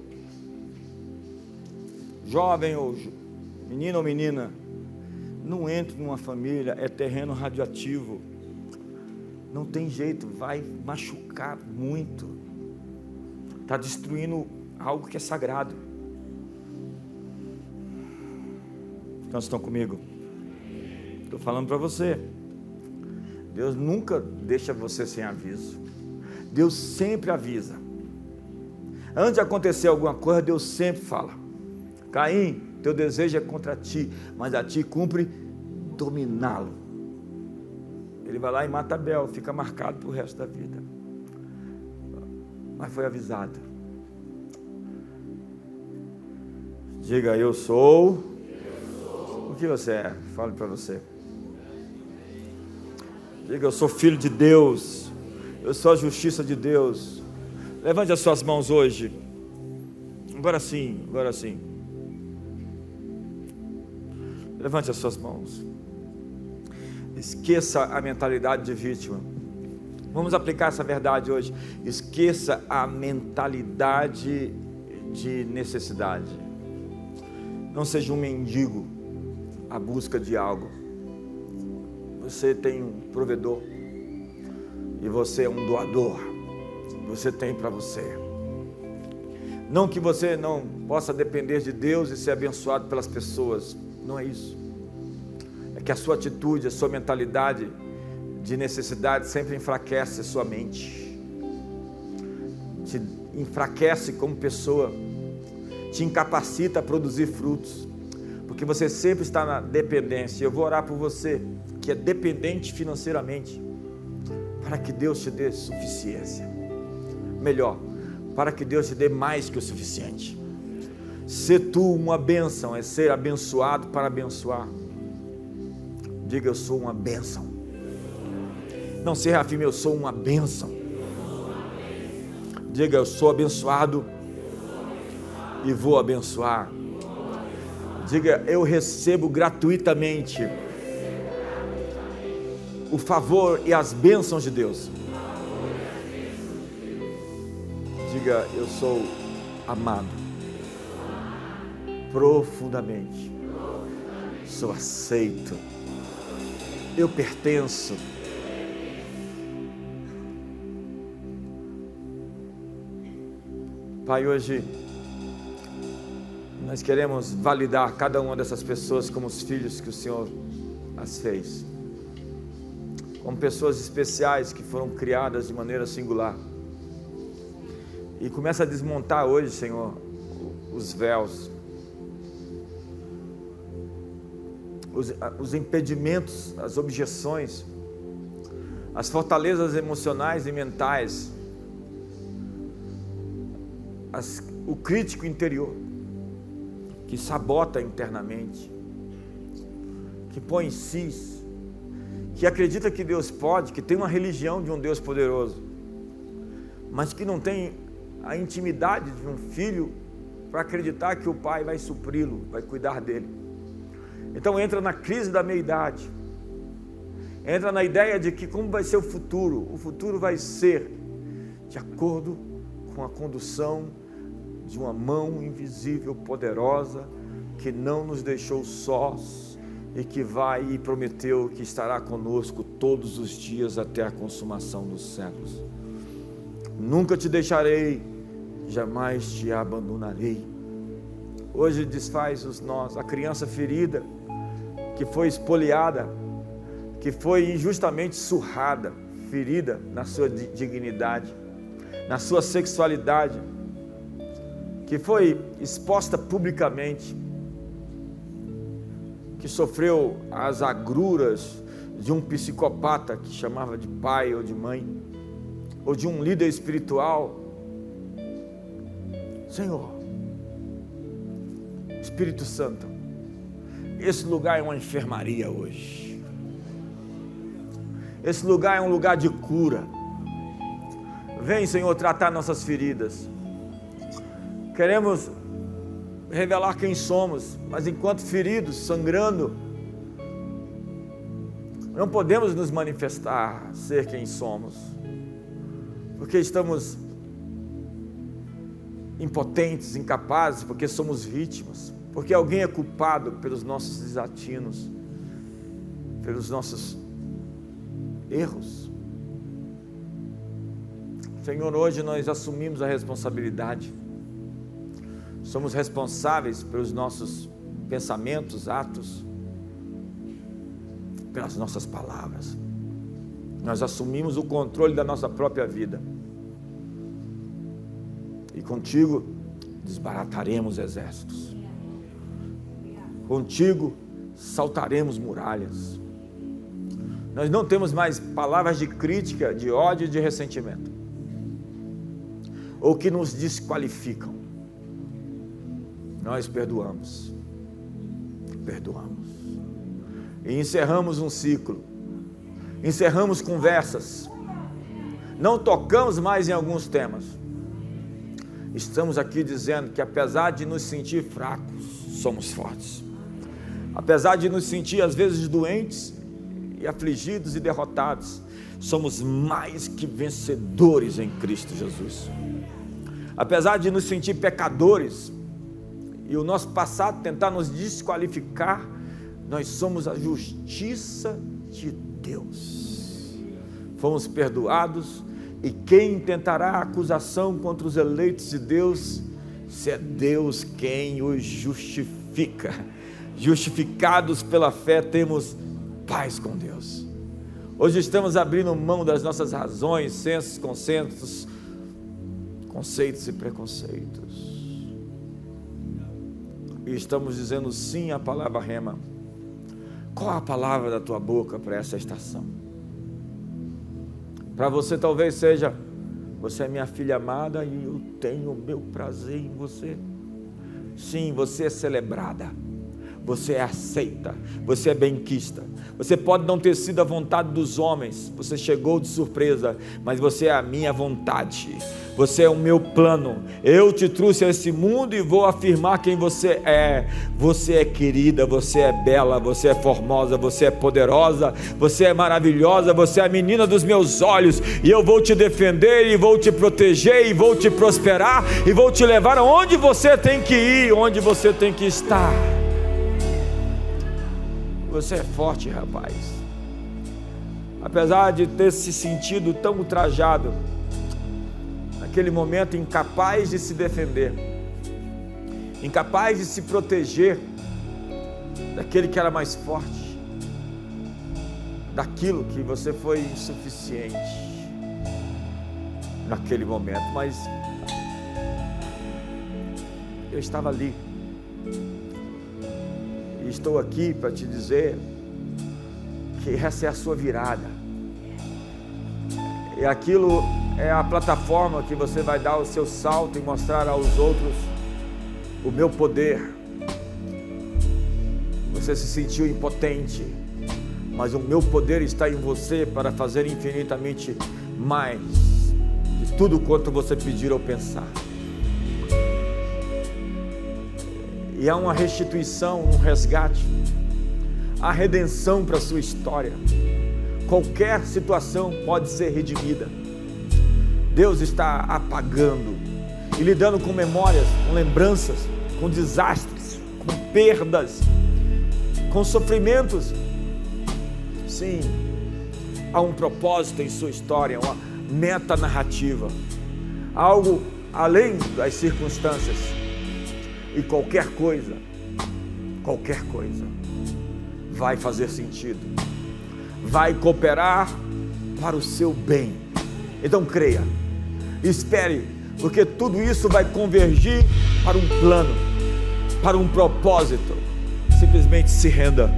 Jovem ou menino ou menina, não entre numa família, é terreno radioativo. Não tem jeito, vai machucar muito. Está destruindo algo que é sagrado. Quantos estão comigo? Estou falando para você. Deus nunca deixa você sem aviso. Deus sempre avisa. Antes de acontecer alguma coisa, Deus sempre fala: Caim, teu desejo é contra ti, mas a ti cumpre dominá-lo. Ele vai lá e mata Abel, fica marcado para o resto da vida. Mas foi avisado. Diga, eu sou o que você é? Fale para você. Diga, eu sou filho de Deus. Eu sou a justiça de Deus. Levante as suas mãos hoje. Agora sim, agora sim. Levante as suas mãos. Esqueça a mentalidade de vítima. Vamos aplicar essa verdade hoje. Esqueça a mentalidade de necessidade. Não seja um mendigo à busca de algo. Você tem um provedor e você é um doador. Você tem para você. Não que você não possa depender de Deus e ser abençoado pelas pessoas. Não é isso. É que a sua atitude, a sua mentalidade de necessidade sempre enfraquece a sua mente. Te enfraquece como pessoa. Te incapacita a produzir frutos. Porque você sempre está na dependência. Eu vou orar por você que é dependente financeiramente. Para que Deus te dê suficiência. Melhor, para que Deus te dê mais que o suficiente. Ser tu uma bênção é ser abençoado para abençoar. Diga eu sou uma bênção. Não se reafirme, eu sou uma bênção. Diga eu sou abençoado e vou abençoar. Diga eu recebo gratuitamente o favor e as bênçãos de Deus. Diga eu sou amado profundamente. Sou aceito. Eu pertenço. Pai, hoje nós queremos validar cada uma dessas pessoas como os filhos que o Senhor as fez, como pessoas especiais que foram criadas de maneira singular. E começa a desmontar hoje, Senhor, os véus, os, os impedimentos, as objeções, as fortalezas emocionais e mentais. As, o crítico interior, que sabota internamente, que põe cis, que acredita que Deus pode, que tem uma religião de um Deus poderoso, mas que não tem a intimidade de um filho para acreditar que o pai vai supri-lo, vai cuidar dele. Então entra na crise da meia-idade, entra na ideia de que como vai ser o futuro? O futuro vai ser de acordo com a condução de uma mão invisível, poderosa, que não nos deixou sós e que vai e prometeu que estará conosco todos os dias até a consumação dos séculos. Nunca te deixarei, jamais te abandonarei. Hoje desfaz os nós, a criança ferida, que foi espoliada, que foi injustamente surrada, ferida na sua dignidade, na sua sexualidade que foi exposta publicamente, que sofreu as agruras de um psicopata que chamava de pai ou de mãe, ou de um líder espiritual. Senhor, Espírito Santo, esse lugar é uma enfermaria hoje. Esse lugar é um lugar de cura. Vem, Senhor, tratar nossas feridas. Queremos revelar quem somos, mas enquanto feridos, sangrando, não podemos nos manifestar ser quem somos, porque estamos impotentes, incapazes, porque somos vítimas, porque alguém é culpado pelos nossos desatinos, pelos nossos erros. Senhor, hoje nós assumimos a responsabilidade somos responsáveis pelos nossos pensamentos, atos, pelas nossas palavras. Nós assumimos o controle da nossa própria vida. E contigo desbarataremos exércitos. Contigo saltaremos muralhas. Nós não temos mais palavras de crítica, de ódio de ressentimento, ou que nos desqualificam nós perdoamos. Perdoamos. E encerramos um ciclo. Encerramos conversas. Não tocamos mais em alguns temas. Estamos aqui dizendo que apesar de nos sentir fracos, somos fortes. Apesar de nos sentir às vezes doentes e afligidos e derrotados, somos mais que vencedores em Cristo Jesus. Apesar de nos sentir pecadores, e o nosso passado tentar nos desqualificar, Nós somos a justiça de Deus. Fomos perdoados e quem tentará acusação contra os eleitos de Deus, se é Deus quem os justifica. Justificados pela fé, temos paz com Deus. Hoje estamos abrindo mão das nossas razões, sensos, consensos, conceitos e preconceitos. E estamos dizendo sim à palavra rema. Qual a palavra da tua boca para essa estação? Para você talvez seja, você é minha filha amada e eu tenho meu prazer em você. Sim, você é celebrada você é aceita, você é benquista. Você pode não ter sido a vontade dos homens, você chegou de surpresa, mas você é a minha vontade, você é o meu plano. Eu te trouxe a esse mundo e vou afirmar quem você é. Você é querida, você é bela, você é formosa, você é poderosa, você é maravilhosa, você é a menina dos meus olhos, e eu vou te defender, e vou te proteger, e vou te prosperar, e vou te levar aonde você tem que ir, onde você tem que estar. Você é forte, rapaz. Apesar de ter se sentido tão ultrajado, naquele momento incapaz de se defender, incapaz de se proteger daquele que era mais forte, daquilo que você foi insuficiente naquele momento, mas eu estava ali e estou aqui para te dizer que essa é a sua virada. E aquilo é a plataforma que você vai dar o seu salto e mostrar aos outros o meu poder. Você se sentiu impotente, mas o meu poder está em você para fazer infinitamente mais de tudo quanto você pedir ou pensar. E há uma restituição, um resgate, a redenção para a sua história. Qualquer situação pode ser redimida. Deus está apagando e lidando com memórias, com lembranças, com desastres, com perdas, com sofrimentos. Sim, há um propósito em sua história, uma meta narrativa, algo além das circunstâncias e qualquer coisa, qualquer coisa, vai fazer sentido, vai cooperar para o seu bem. Então creia, espere, porque tudo isso vai convergir para um plano, para um propósito. Simplesmente se renda,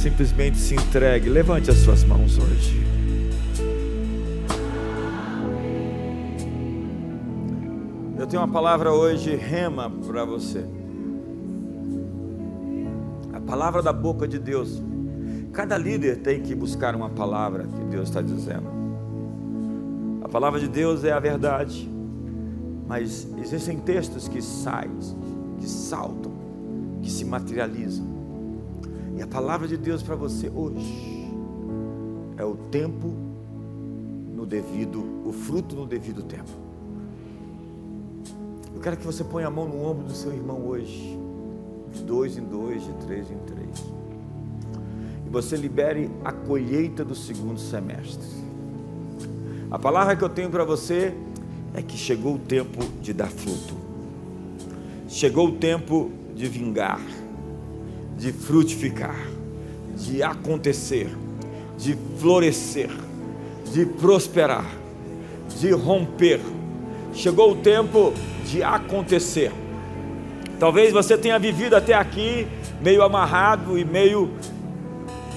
simplesmente se entregue. Levante as suas mãos hoje. Eu tenho uma palavra hoje, rema, para você. A palavra da boca de Deus. Cada líder tem que buscar uma palavra que Deus está dizendo. A palavra de Deus é a verdade, mas existem textos que saem, que saltam, que se materializam. E a palavra de Deus para você hoje é o tempo no devido, o fruto no devido tempo quero que você ponha a mão no ombro do seu irmão hoje, de dois em dois, de três em três, e você libere a colheita do segundo semestre. A palavra que eu tenho para você é que chegou o tempo de dar fruto, chegou o tempo de vingar, de frutificar, de acontecer, de florescer, de prosperar, de romper. Chegou o tempo de acontecer. Talvez você tenha vivido até aqui meio amarrado e meio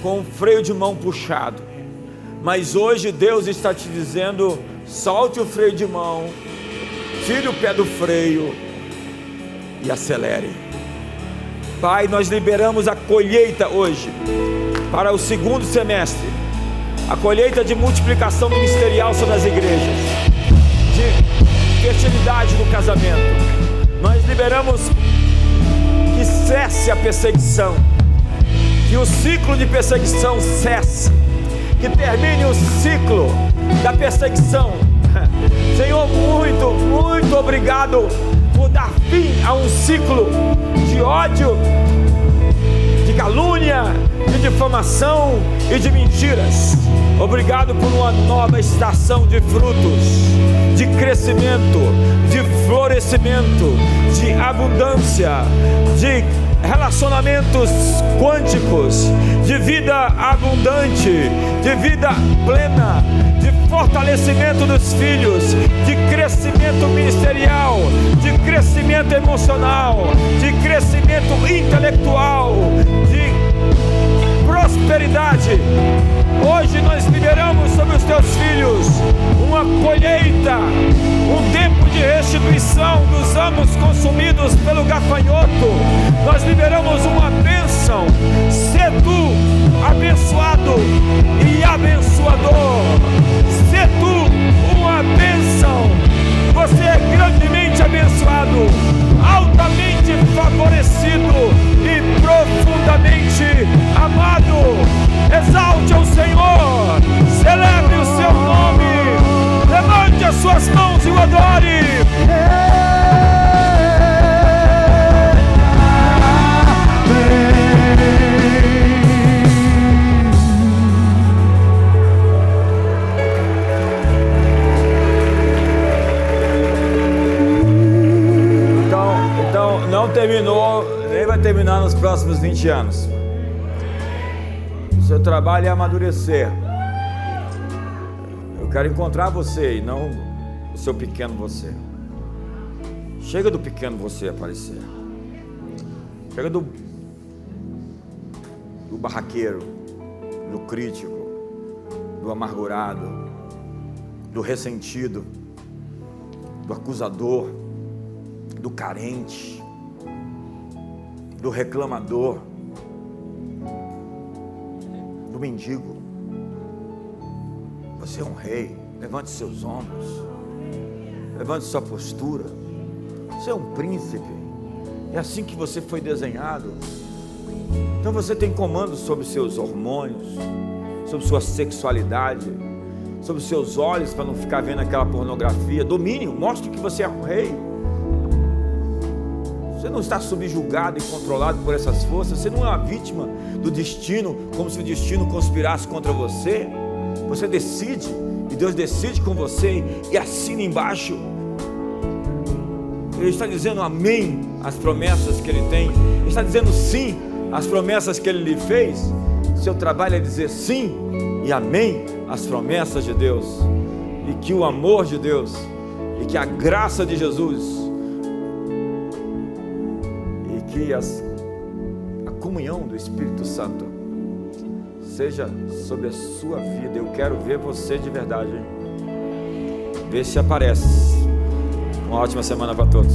com o freio de mão puxado. Mas hoje Deus está te dizendo: solte o freio de mão, tire o pé do freio e acelere. Pai, nós liberamos a colheita hoje para o segundo semestre a colheita de multiplicação ministerial sobre as igrejas, fertilidade no casamento. Nós liberamos que cesse a perseguição, que o ciclo de perseguição cesse, que termine o ciclo da perseguição. Senhor, muito, muito obrigado por dar fim a um ciclo de ódio, de calúnia, de difamação e de mentiras. Obrigado por uma nova estação de frutos, de crescimento, de florescimento, de abundância, de relacionamentos quânticos, de vida abundante, de vida plena, de fortalecimento dos filhos, de crescimento ministerial, de crescimento emocional, de crescimento intelectual, de prosperidade. Hoje nós liberamos sobre os teus filhos uma colheita, um tempo de restituição dos anos consumidos pelo gafanhoto. Nós liberamos uma bênção. Se tu abençoado 20 anos. O seu trabalho é amadurecer. Eu quero encontrar você e não o seu pequeno você. Chega do pequeno você aparecer. Chega do, do barraqueiro, do crítico, do amargurado, do ressentido, do acusador, do carente, do reclamador, do mendigo. Você é um rei. Levante seus ombros. Levante sua postura. Você é um príncipe. É assim que você foi desenhado. Então você tem comando sobre seus hormônios, sobre sua sexualidade, sobre seus olhos para não ficar vendo aquela pornografia. Domínio, mostre que você é um rei. Você não está subjugado e controlado por essas forças. Você não é uma vítima do destino, como se o destino conspirasse contra você. Você decide, e Deus decide com você, e assina embaixo. Ele está dizendo amém às promessas que Ele tem. Ele está dizendo sim às promessas que Ele lhe fez. Seu trabalho é dizer sim e amém às promessas de Deus. E que o amor de Deus, e que a graça de Jesus, as, a comunhão do Espírito Santo seja sobre a sua vida. Eu quero ver você de verdade. Vê se aparece. Uma ótima semana para todos.